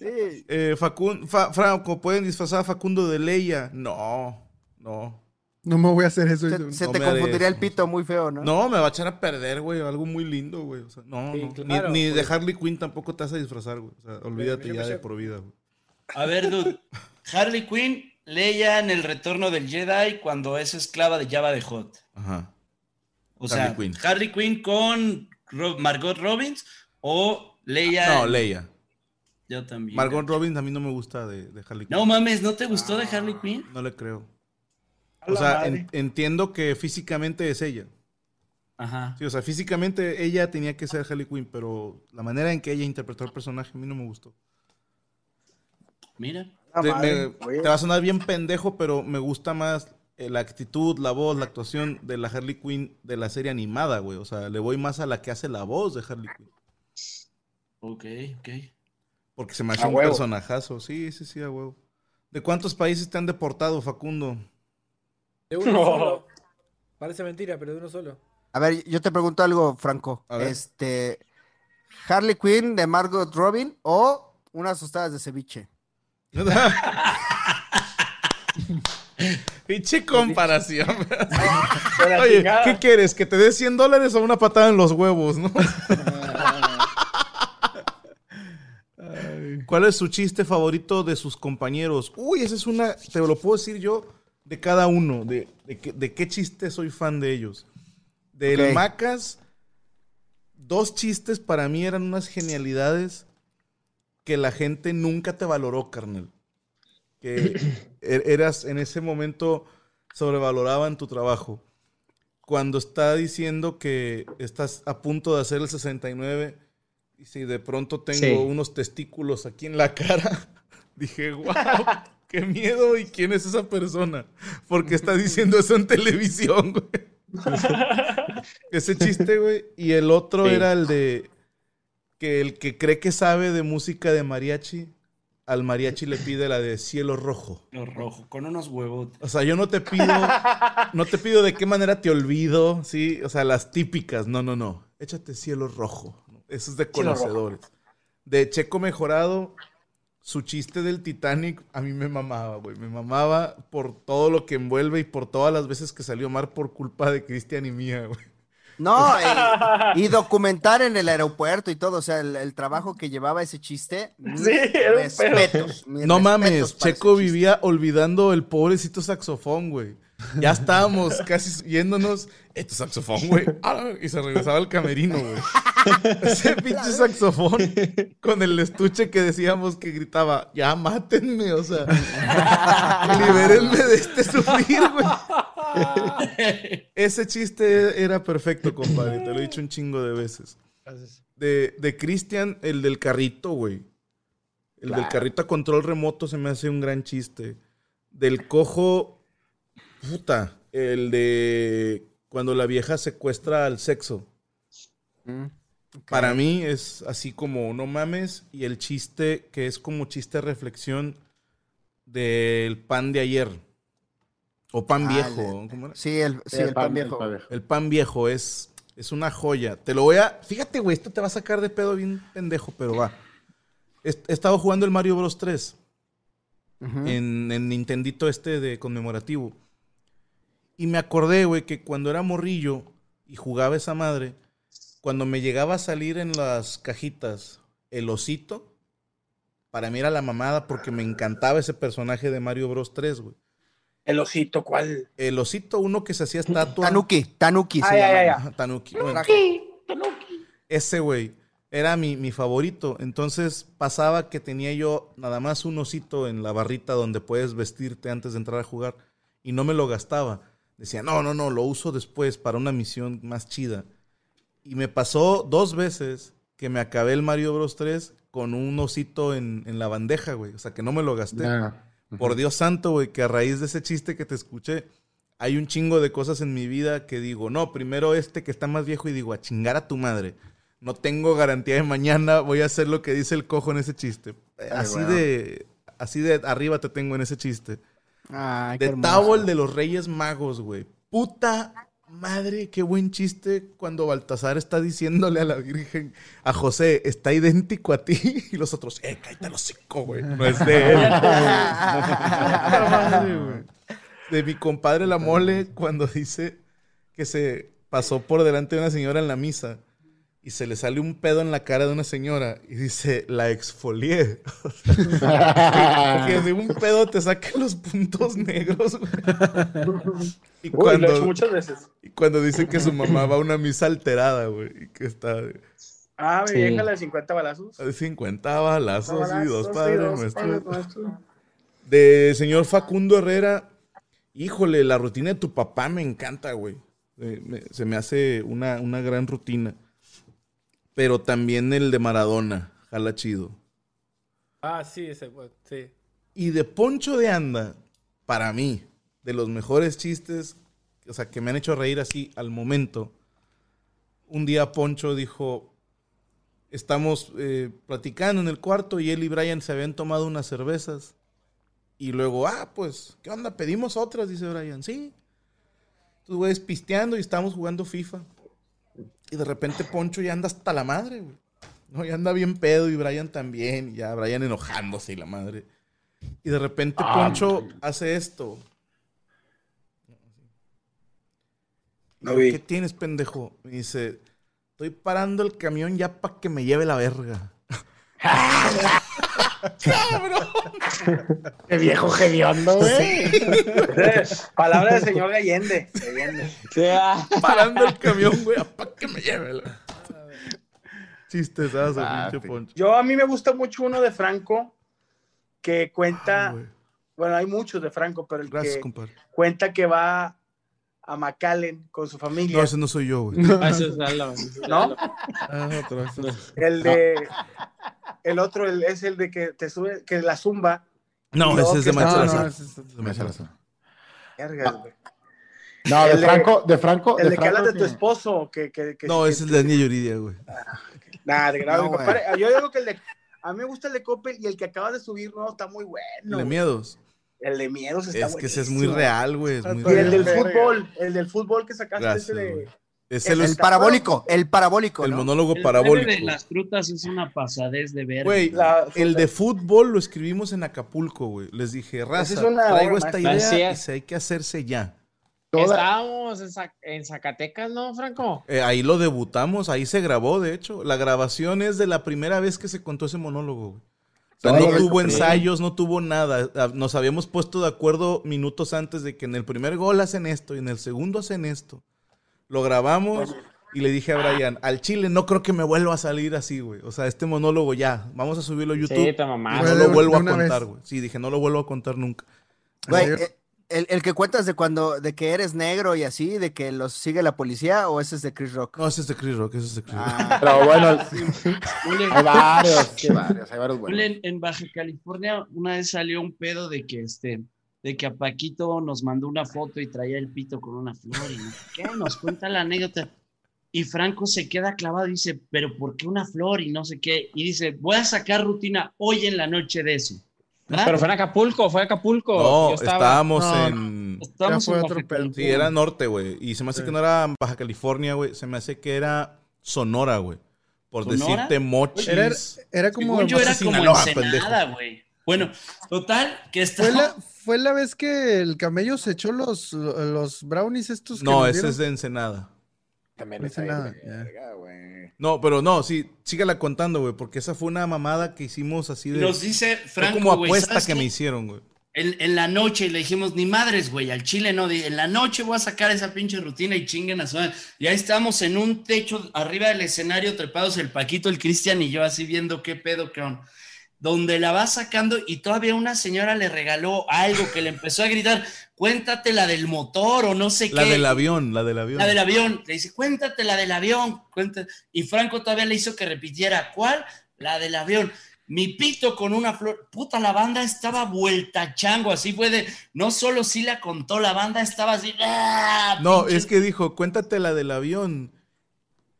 Eh, Facun- Fa- Franco, ¿pueden disfrazar a Facundo de Leia? No, no. No me voy a hacer eso. Se, se No te confundiría el pito muy feo, ¿no? No, me va a echar a perder, güey. Algo muy lindo, güey. O sea, no, Sí, no. claro, ni ni de. Harley Quinn tampoco te vas a disfrazar, güey. O sea, olvídate ya de por vida, güey. A ver, dude. Harley Quinn, Leia en el retorno del Jedi cuando es esclava de Java de Hot. Ajá. O Harley sea, Quinn. Harley Quinn con Ro- Margot Robbins o Leia. No, Leia. Yo también. Margot Robbins a mí no me gusta de, de Harley Quinn. No mames, ¿no te gustó de Harley Quinn? No le creo. O sea, en- entiendo que físicamente es ella. Ajá. Sí, o sea, físicamente ella tenía que ser Harley Quinn, pero la manera en que ella interpretó el personaje a mí no me gustó. Mira. Te, me- va a sonar bien pendejo, pero me gusta más eh, la actitud, la voz, la actuación de la Harley Quinn de la serie animada, güey. O sea, le voy más a la que hace la voz de Harley Quinn. Ok, ok. Porque se me hace A un huevo. personajazo. Sí, sí, sí, a huevo. ¿De cuántos países te han deportado, Facundo? De uno No. solo. Parece mentira, pero de uno solo. A ver, yo te pregunto algo, Franco. A ver. Este, Harley Quinn de Margot Robin o unas tostadas de ceviche. Pinche comparación. Oye. ¿qué quieres? ¿Que te dé 100 dólares o una patada en los huevos, no? ¿Cuál es su chiste favorito de sus compañeros? Uy, esa es una, te lo puedo decir yo, de cada uno, de, de, qué, de qué chiste soy fan de ellos. Del Ok. Macas, dos chistes para mí eran unas genialidades que la gente nunca te valoró, carnal. Que er- eras en ese momento sobrevaloraban tu trabajo. Cuando está diciendo que estás a punto de hacer el 69 y si de pronto tengo Sí. unos testículos aquí en la cara, dije, wow, qué miedo y quién es esa persona. Porque está diciendo eso en televisión, güey. Ese chiste, güey. Y el otro Sí. era el de que el que cree que sabe de música de mariachi, al mariachi le pide la de cielo rojo. Lo rojo, con unos huevos. O sea, yo no te pido, no te pido de qué manera te olvido, sí, o sea, las típicas, no, no, no. Échate cielo rojo. Eso es de Cielo conocedores. De Checo Mejorado, su chiste del Titanic a mí me mamaba, güey. Me mamaba por todo lo que envuelve y por todas las veces que salió mar por culpa de Cristian y mía, güey. No, y, y documentar en el aeropuerto y todo, o sea, el, el trabajo que llevaba ese chiste. Sí, era un pedo. respetos, No respetos mames, Checo vivía olvidando el pobrecito saxofón, güey. Ya estábamos casi yéndonos. Tu saxofón, güey. Ah, Y se regresaba al camerino, güey. Ese pinche saxofón con el estuche que decíamos que gritaba, ya mátenme, o sea, libérenme de este sufrir, güey. Ese chiste era perfecto, compadre. Te lo he dicho un chingo de veces. De, de Cristian, el del carrito, güey. El del carrito a control remoto se me hace un gran chiste. Del cojo, puta, el de cuando la vieja secuestra al sexo. Mm, Para mí es así como no mames y el chiste que es como chiste reflexión del pan de ayer. O pan Ah, viejo. el- ¿cómo era? Sí, el, sí, el pan viejo. El pan viejo es, es una joya. Te lo voy a. Fíjate, güey, esto te va a sacar de pedo bien pendejo, pero va. He, he estado jugando el Mario Bros 3 Ujú. en, en Nintendito este de conmemorativo. Y me acordé, güey, que cuando era morrillo y jugaba esa madre, cuando me llegaba a salir en las cajitas el osito, para mí era la mamada porque me encantaba ese personaje de Mario Bros 3, güey. El osito, ¿cuál? El osito, uno que se hacía estatua. Tanuki, Tanuki se Ay, ay, llama. ay, Ajá, Tanuki. Bueno, ese güey era mi, mi favorito. Entonces pasaba que tenía yo nada más un osito en la barrita donde puedes vestirte antes de entrar a jugar y no me lo gastaba. Decía, no, no, no, lo uso después para una misión más chida. Y me pasó dos veces que me acabé el Mario Bros 3 con un osito en, en la bandeja, güey. O sea, que no me lo gasté. Por Dios santo, güey, que a raíz de ese chiste que te escuché, hay un chingo de cosas en mi vida que digo, no, primero este que está más viejo y digo, a chingar a tu madre. No tengo garantía de mañana, voy a hacer lo que dice el cojo en ese chiste. así de así de arriba te tengo en ese chiste. Ay, de. Towel de los Reyes Magos, güey. Puta madre, qué buen chiste cuando Baltasar está diciéndole a la Virgen, a José, está idéntico a ti. Y los otros, eh, cállate los cinco, güey. No es de él. Puta madre, güey. De mi compadre La Mole, cuando dice que se pasó por delante de una señora en la misa y se le sale un pedo en la cara de una señora y dice, la exfolié. O sea, que, que de un pedo te saquen los puntos negros, güey. Y Uy, lo he hecho muchas veces. y cuando dice que su mamá va a una misa alterada, güey, y que está Ah, mi Sí. vieja la de 50 balazos. de 50 balazos y Balazos dos y padres dos nuestros. padres nuestros. De señor Facundo Herrera, híjole, la rutina de tu papá me encanta, güey. Eh, me- se me hace una, una gran rutina. Pero también el de Maradona, jala chido. Ah, sí, ese, pues, sí. Y de Poncho de Anda, para mí, de los mejores chistes, o sea, que me han hecho reír así al momento. Un día Poncho dijo, estamos eh, platicando en el cuarto y él y Brian se habían tomado unas cervezas. Y luego, ah, pues, ¿qué onda? Pedimos otras, dice Brian. Sí. Entonces, güeyes pisteando y estamos jugando FIFA. Y de repente Poncho ya anda hasta la madre, güey. No, ya anda bien pedo y Brian también. Y ya Brian enojándose y la madre. Y de repente Ah, Poncho hace esto. No Yo, vi. ¿Qué tienes, pendejo? Me dice, estoy parando el camión ya para que me lleve la verga. Qué viejo hediondo, güey. Palabra del señor Allende. Allende. Parando el camión, güey, para que me lleve. Chistesazo, pinche Poncho. Yo a mí me gusta mucho uno de Franco que cuenta, bueno, hay muchos de Franco, pero el Gracias, que compadre. cuenta que va a McAllen con su familia. No, ese no soy yo, güey. Ah, ese es Lalo. ¿No? Ah, otro, El de el otro el- es el de que te sube, que la zumba. No, ese es de que Maestro Salazar. ese es De. No, de El de- Franco, de Franco. El de que Franco hablas de tu esposo, que, que, que- No, que- ese es de Dani Yuridia, güey. Nah, de grado, No, compadre, yo digo que el de a mí me gusta el de Coppel y el que acabas de subir, no, está muy bueno. El de miedos. El de miedos está Es que ese es muy real, güey. Y el del fútbol, el del fútbol que sacaste Gracias, ese de güey. Es El- el, El parabólico, el parabólico. el ¿no? monólogo El parabólico. meme de las frutas es una pasadez de ver. Güey, el de fútbol lo escribimos en Acapulco, güey. Les dije, raza, es una traigo esta idea y se hay que hacerse ya. Estábamos en, Zac- en Zacatecas, ¿no, Franco? Eh, ahí lo debutamos, ahí se grabó, de hecho. La grabación es de la primera vez que se contó ese monólogo, güey. O sea, Todo no tuvo ensayos, no tuvo nada. Ah, Nos habíamos puesto de acuerdo minutos antes de que en el primer gol hacen esto y en el segundo hacen esto. Lo grabamos y le dije a Brian, al chile no creo que me vuelva a salir así, güey. O sea, este monólogo ya, vamos a subirlo a YouTube. Sí, y no lo vuelvo a contar, güey. Sí, dije, no lo vuelvo a contar nunca. Güey, eh, el, el que cuentas de cuando, de que eres negro y así, de que los sigue la policía, o ese es de Chris Rock. No, ese es de Chris Rock, ese es de Chris Rock. Ah, Pero bueno, hay varios, hay varios ule, buenos. en, en Baja California una vez salió un pedo de que este de que a Paquito nos mandó una foto y traía el pito con una flor y no sé qué, nos cuenta la anécdota. Y Franco se queda clavado y dice, pero ¿por qué una flor? Y no sé qué. Y dice, voy a sacar rutina hoy en la noche de eso. ¿verdad? Pero fue en Acapulco, fue en Acapulco. No, Yo estaba- estábamos No, en... Fue en otro. Sí, California. era norte, güey. Y se me hace que no era Baja California, güey. Se me hace que era Sonora, güey. Por ¿Sonora? decirte mochis. Era, era como. Yo era como Sinaloa, Ensenada, güey. Bueno, total, que está... Fue la, fue la vez que el camello se echó los, los brownies estos que No, ese dieron. es de Ensenada. También No está hice ahí, nada, güey, ya. verga, güey. No, pero no, sí, sígala contando, güey. Porque esa fue una mamada que hicimos así de... Nos dice fue Franco, como apuesta ¿sabes que qué? me hicieron, güey. En, en la noche y le dijimos, ni madres, güey, al chile no, en la noche voy a sacar esa pinche rutina y chinguen a su madre. Y ahí estamos en un techo arriba del escenario, trepados el Paquito, el Cristian y yo así viendo qué pedo, cabrón. Donde la va sacando y todavía una señora le regaló algo que le empezó a gritar, cuéntate la del motor o no sé La qué. del avión, la del avión. La del avión. Le dice, cuéntate la del avión. cuenta- Y Franco todavía le hizo que repitiera, ¿cuál? La del avión. mi pito con una flor. Puta, la banda estaba vuelta chango, así fue de, no solo sí la contó, la banda estaba así. ¡ah! No, pinche- es que dijo, cuéntate la del avión.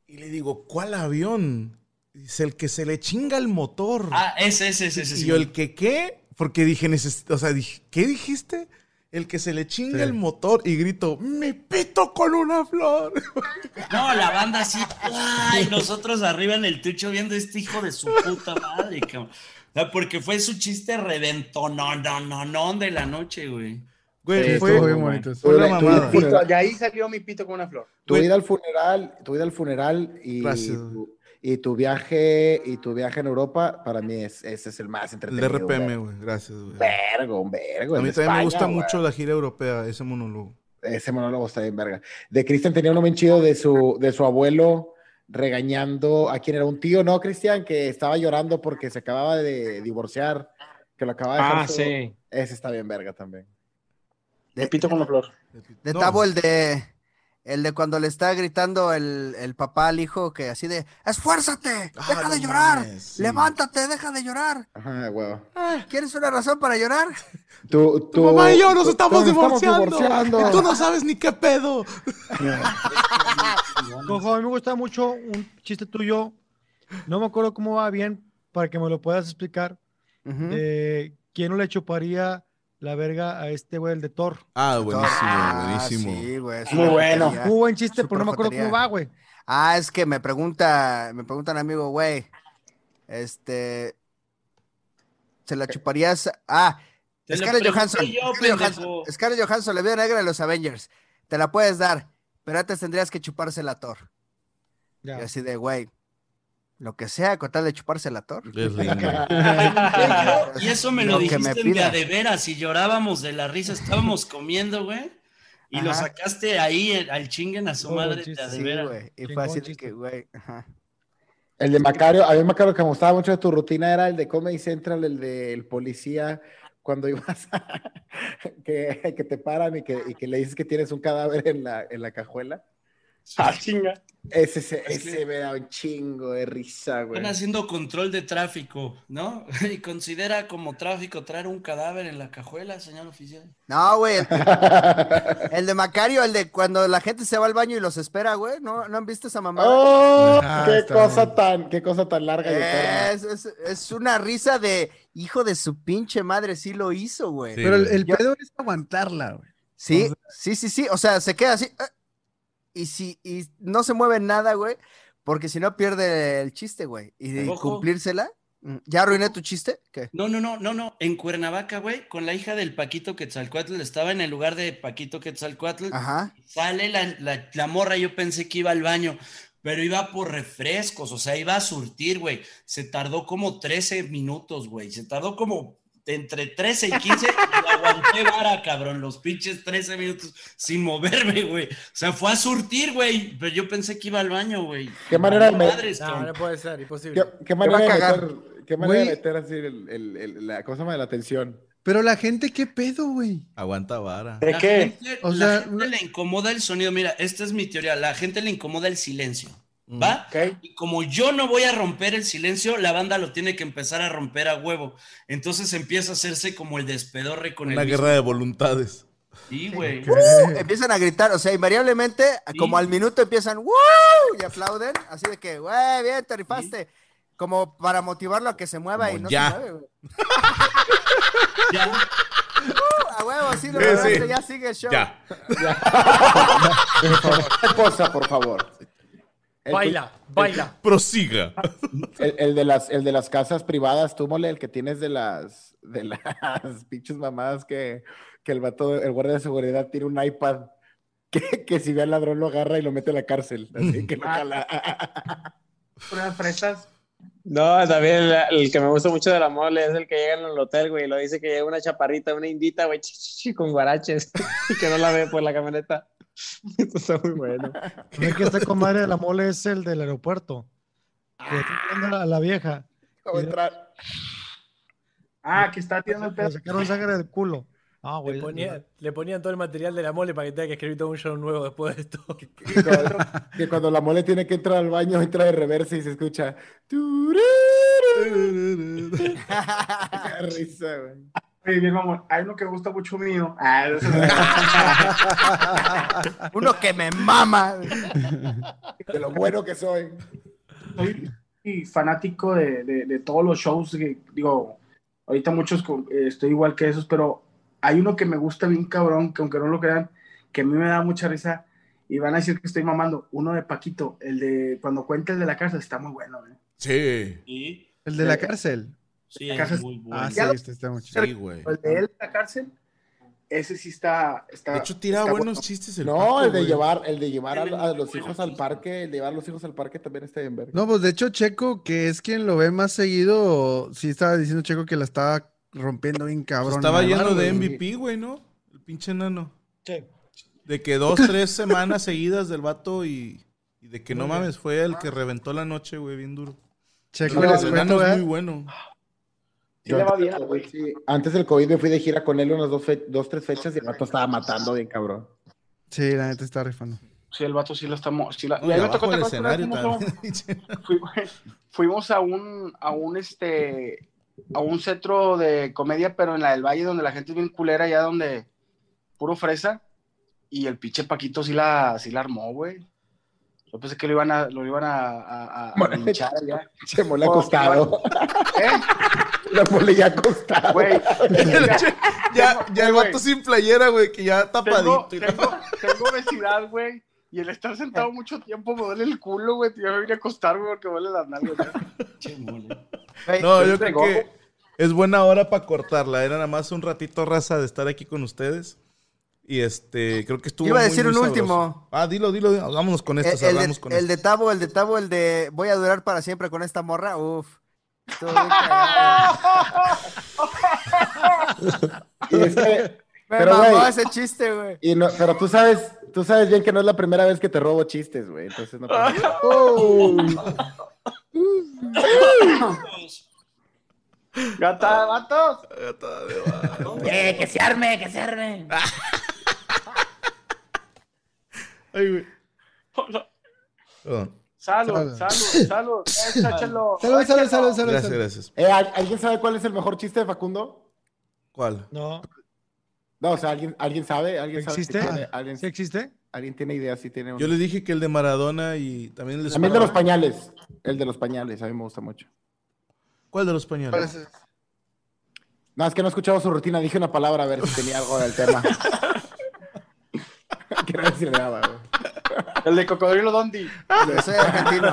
Y le digo, ¿cuál avión? Dice, el que se le chinga el motor. Ah, ese, ese, ese, ese. y sí. yo, ¿el que qué? Porque dije, o sea, dije, ¿qué dijiste? El que se le chinga Sí. el motor. Y grito, ¡me pito con una flor! No, la banda así, ¡ay! nosotros arriba en el techo viendo este hijo de su puta madre, cabrón. O sea, porque fue su chiste reventón, no, no, no, no, de la noche, güey. Güey, Sí, fue, estuvo bien bonito. fue una mamada. de ahí salió mi pito con una flor. Tu Güey. ida al funeral, tu ida al funeral y, Gracias. tu, y tu viaje y tu viaje en Europa, para mí es, ese es el más El entretenido. de RPM, güey. Gracias, güey. Vergo, un vergo. A el mí de también me gusta mucho la gira europea, ese monólogo. Ese monólogo está bien verga. De Cristian tenía uno bien chido de su, de su abuelo regañando a quien era un tío, ¿no, Cristian? Que estaba llorando porque se acababa de divorciar, que lo acababa de dejar Ah, sí. Ese está bien verga también. Mi pito con una flor. De No. Tabo, el de. El de cuando le está gritando el, el papá al hijo que así de ¡Esfuérzate! Ah, ¡Deja no de llorar! mames, sí. ¡Levántate! ¡Deja de llorar! Ajá, huevo. ¿Quieres una razón para llorar? Tu, Tu mamá y yo nos estamos divorciando. Y tú no sabes ni qué pedo. Cojo, a mí me gusta mucho un chiste tuyo. No me acuerdo cómo va bien para que me lo puedas explicar. Eh, ¿Quién no le chuparía la verga a este güey, el de Thor? Ah, buenísimo, Ah, buenísimo. sí, güey, Muy bueno. Muy buen chiste, pero no me acuerdo cómo va, güey. Ah, es que me pregunta, me pregunta un amigo, güey, este, ¿se la chuparías? Ah, Scarlett Johansson, yo, Scarlett. Johansson, Scarlett Johansson, la vida negra de los Avengers, te la puedes dar, pero antes tendrías que chupársela a Thor. Ya. Y así de, güey, lo que sea con tal de chuparse a Thor. Es lindo. Y eso me lo, me dijiste en de de veras y llorábamos de la risa, estábamos comiendo, güey. Y lo sacaste ahí el- al chinguen a su Oh, madre chiste, de a de Sí, veras. güey, y fue así de que, güey, ajá. El de Macario, a mí Macario que me gustaba mucho de tu rutina era el de Comedy Central, el del policía, cuando ibas a, que, que te paran y que, y que le dices que tienes un cadáver en la, en la cajuela. Ah, chinga. Ese, ese, Es que- ese me da un chingo de risa, güey. Están haciendo control de tráfico, ¿no? Y considera como tráfico traer un cadáver en la cajuela, señor oficial. No, güey, el, el de Macario, el de cuando la gente se va al baño y los espera, güey, ¿no, ¿no han visto esa mamada? ¡Oh! Ah, qué cosa bien. tan, qué cosa tan larga y eterna. Es, es, es una risa de hijo de su pinche madre, sí lo hizo, güey. Sí, Pero el, el Yo- pedo es aguantarla, güey. Sí, sí, sí, sí. O sea, se queda así. eh, Y si y no se mueve nada, güey. Porque si no pierde el chiste, güey. Y Ojo. cumplírsela. mm, ¿Ya arruiné tu chiste? ¿Qué? No, no, no, no, no. En Cuernavaca, güey, con la hija del Paquito Quetzalcoatl, estaba en el lugar de Paquito Quetzalcoatl. Ajá. Sale la, la, la morra, yo pensé que iba al baño, pero iba por refrescos, o sea, iba a surtir, güey. Se tardó como 13 minutos, güey. Se tardó como entre 13 y 15 y aguanté vara, cabrón, los pinches 13 minutos sin moverme, güey. O sea, fue a surtir, güey, pero yo pensé que iba al baño, güey. ¿Qué manera de madres, No, no puede ser, imposible. ¿Qué, qué manera va a de cagar. meter, qué manera de meter así el, el- el- la cosa de la atención? Pero la gente, ¿qué pedo, güey? Aguanta vara. ¿De La qué? gente, O la gente le incomoda el sonido. Mira, esta es mi teoría. La gente le incomoda el silencio. ¿Va? Ok. Y como yo no voy a romper el silencio, la banda lo tiene que empezar a romper a huevo. Entonces empieza a hacerse como el despedorre con Una el guerra de voluntades. Sí, güey. Uh, empiezan a gritar, o sea, invariablemente, como al minuto empiezan, ¡Woo! Y aplauden, así de que, güey, bien, te rifaste. Como para motivarlo a que se mueva Como y no ya. se mueve, güey. Ya. Uh, a huevo, sí, lo Sí, lograste, ya sigue el show. Ya. Una cosa, por favor. El, Baila, baila. Prosiga. el- el de las, el de las casas privadas, tú, mole, el que tienes de las, de las pinches mamadas que, que el vato, el guardia de seguridad tiene un iPad que, que si ve al ladrón lo agarra y lo mete a la cárcel. Así que lo jala. Unas fresas. No, también el, el que me gusta mucho de la mole es el que llega en el hotel, güey, y lo dice que llega una chaparrita, una indita, güey, ch- ch- ch- con guaraches, y que no la ve por la camioneta. Esto está muy bueno. No es que esta comadre de la mole es el del aeropuerto. Que a la vieja. ¿Cómo entrar? Ah, que está tirando el Le pedo. sacaron sangre del culo. Ah, Le, ponía- le ponían todo el material de la mole para que tenga que escribir todo un show nuevo después de esto. Que cuando la mole tiene que entrar al baño, entra de reversa y se escucha. Qué risa, güey. Oye, bien, mamón, hay uno que me gusta mucho mío. Ah, Uno que me mama. De lo bueno que soy. soy y fanático de, de- de todos los shows. que, digo, ahorita muchos con- eh, estoy igual que esos, pero hay uno que me gusta bien cabrón, que aunque no lo crean, que a mí me da mucha risa y van a decir que estoy mamando. Uno de Paquito, el de cuando cuenta el de la cárcel, está muy bueno. ¿eh? Sí. El de la cárcel. Sí, es muy bueno. Ah, sí, este está muy chido. Sí, güey. El de él en la cárcel, ese sí está. está De hecho, tira está buenos bueno. chistes el No, Paco, el de güey. llevar, el de llevar a, los hijos al parque, el de llevar a los hijos al parque también está bien verga. No, pues de hecho Checo, que es quien lo ve más seguido, sí estaba diciendo Checo que la estaba rompiendo bien cabrón. Estaba lleno de. MVP, güey, ¿no? El pinche enano. Sí. De que dos, tres semanas seguidas del vato y, y de que no mames, fue el que reventó la noche, güey, bien duro. Checo, les cuento, enano es muy bueno. Sí le va antes, bien al del güey. COVID, sí, antes del COVID me fui de gira con él unas dos, fe- dos tres fechas y el vato estaba matando bien cabrón. Sí, la neta está rifando. Sí, el vato sí lo estamos. Sí la... Y a mí me abajo tocó del ¿te acuerdas que escenario una vez también. fuimos- fui- fuimos a un, a un este a un centro de comedia, pero en la del Valle, donde la gente es bien culera, allá donde puro fresa, y el pinche Paquito sí la, sí la armó, güey. Yo pensé que lo iban a, lo iban a, a, a- a. Se mole Oh, acostado. ¿Eh? La mole ya acostado. Güey, ya, ya el vato sin playera, güey, que ya tapadito. tengo, tengo obesidad, güey. Y el estar sentado mucho tiempo me duele el culo, güey. Yo me vine a acostar, güey, porque duele las nalgas. Güey, No, yo es de creo que es buena hora para cortarla. Era nada más un ratito raza de estar aquí con ustedes. Y este, creo que estuvo Iba a decir muy un sabroso. último. Ah, dilo, dilo, dilo. Vámonos con esto, El, el de, con el esto. de Tabo, el de Tabo, el de voy a durar para siempre con esta morra. Uf. Y es que- Me pero, mamó güey, ese chiste, güey. y no, pero tú sabes, tú sabes bien que no es la primera vez que te robo chistes, güey. Entonces no pasa nada. Gata, vatos. Eh, que se arme, que se arme. Ay, güey. Perdón. Salud, salud, salud. Échalo. Salud, salud, salud, salud. Gracias, gracias. Eh, ¿al- ¿Alguien sabe cuál es el mejor chiste de Facundo? ¿Cuál? No. No, o sea, ¿alguien, ¿alguien sabe? ¿Alguien sabe ¿Existe? tiene- alguien, ¿Sí existe? ¿Alguien tiene idea si tiene? Yo les dije que el de Maradona y también el de También de los pañales. El de los pañales, a mí me gusta mucho. ¿Cuál de los pañales? No, es que no he escuchado su rutina. Dije una palabra a ver si tenía algo del tema. Quiero le daba, güey. El de Cocodrilo Dondi. Yo soy argentino.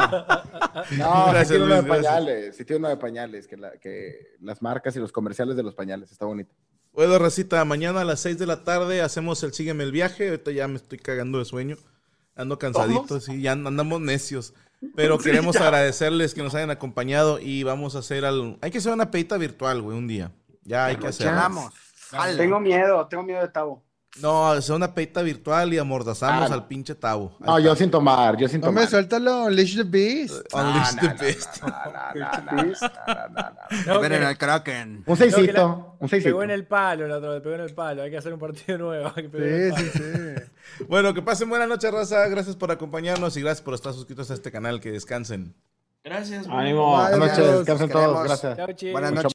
No, Gracias, sí tiene uno de pañales. Sí tiene uno de pañales. Que, la- que las marcas y los comerciales de los pañales. Está bonito. Bueno, Racita, mañana a las 6 de la tarde hacemos el Sígueme el viaje. Ahorita ya me estoy cagando de sueño. Ando cansadito, sí, ya andamos necios. Pero Sí, queremos ya. agradecerles que nos hayan acompañado y vamos a hacer algo. Hay que hacer una pedita virtual, güey, un día. Ya hay que hacerlo. Tengo miedo, tengo miedo de Tavo. No, hacer una pedita virtual y amordazamos Ah. al pinche tabo. No, yo sin tomar. Yo sin Hombre, tomar. suéltalo, Unleash the Beast. Unleash the beast. No, Ven en que- el Kraken. Un no, seisito. Un seisito. Pegó en el palo, la otra vez, pegó en el palo. Hay que hacer un partido nuevo. hay que pegar en el Sí, sí, palo. sí. Bueno, que pasen buena noche, raza. Gracias por acompañarnos y gracias por estar suscritos a este canal. Que descansen. Gracias. Ánimo. Buenas noches. Descansen todos. Gracias. Chao, chicos. Buenas noches.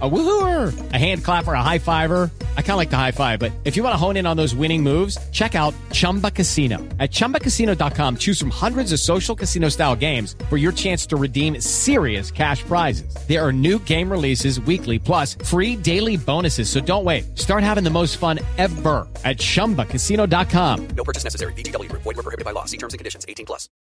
A woohooer, a hand clapper, a high fiver. I kind of like the high five, but if you want to hone in on those winning moves, check out Chumba Casino. At chumbacasino.com, choose from hundreds of social casino style games for your chance to redeem serious cash prizes. There are new game releases weekly, plus free daily bonuses. So don't wait. Start having the most fun ever at chumbacasino.com. No purchase necessary. Group. Void were prohibited by law. See terms and conditions. 18 plus.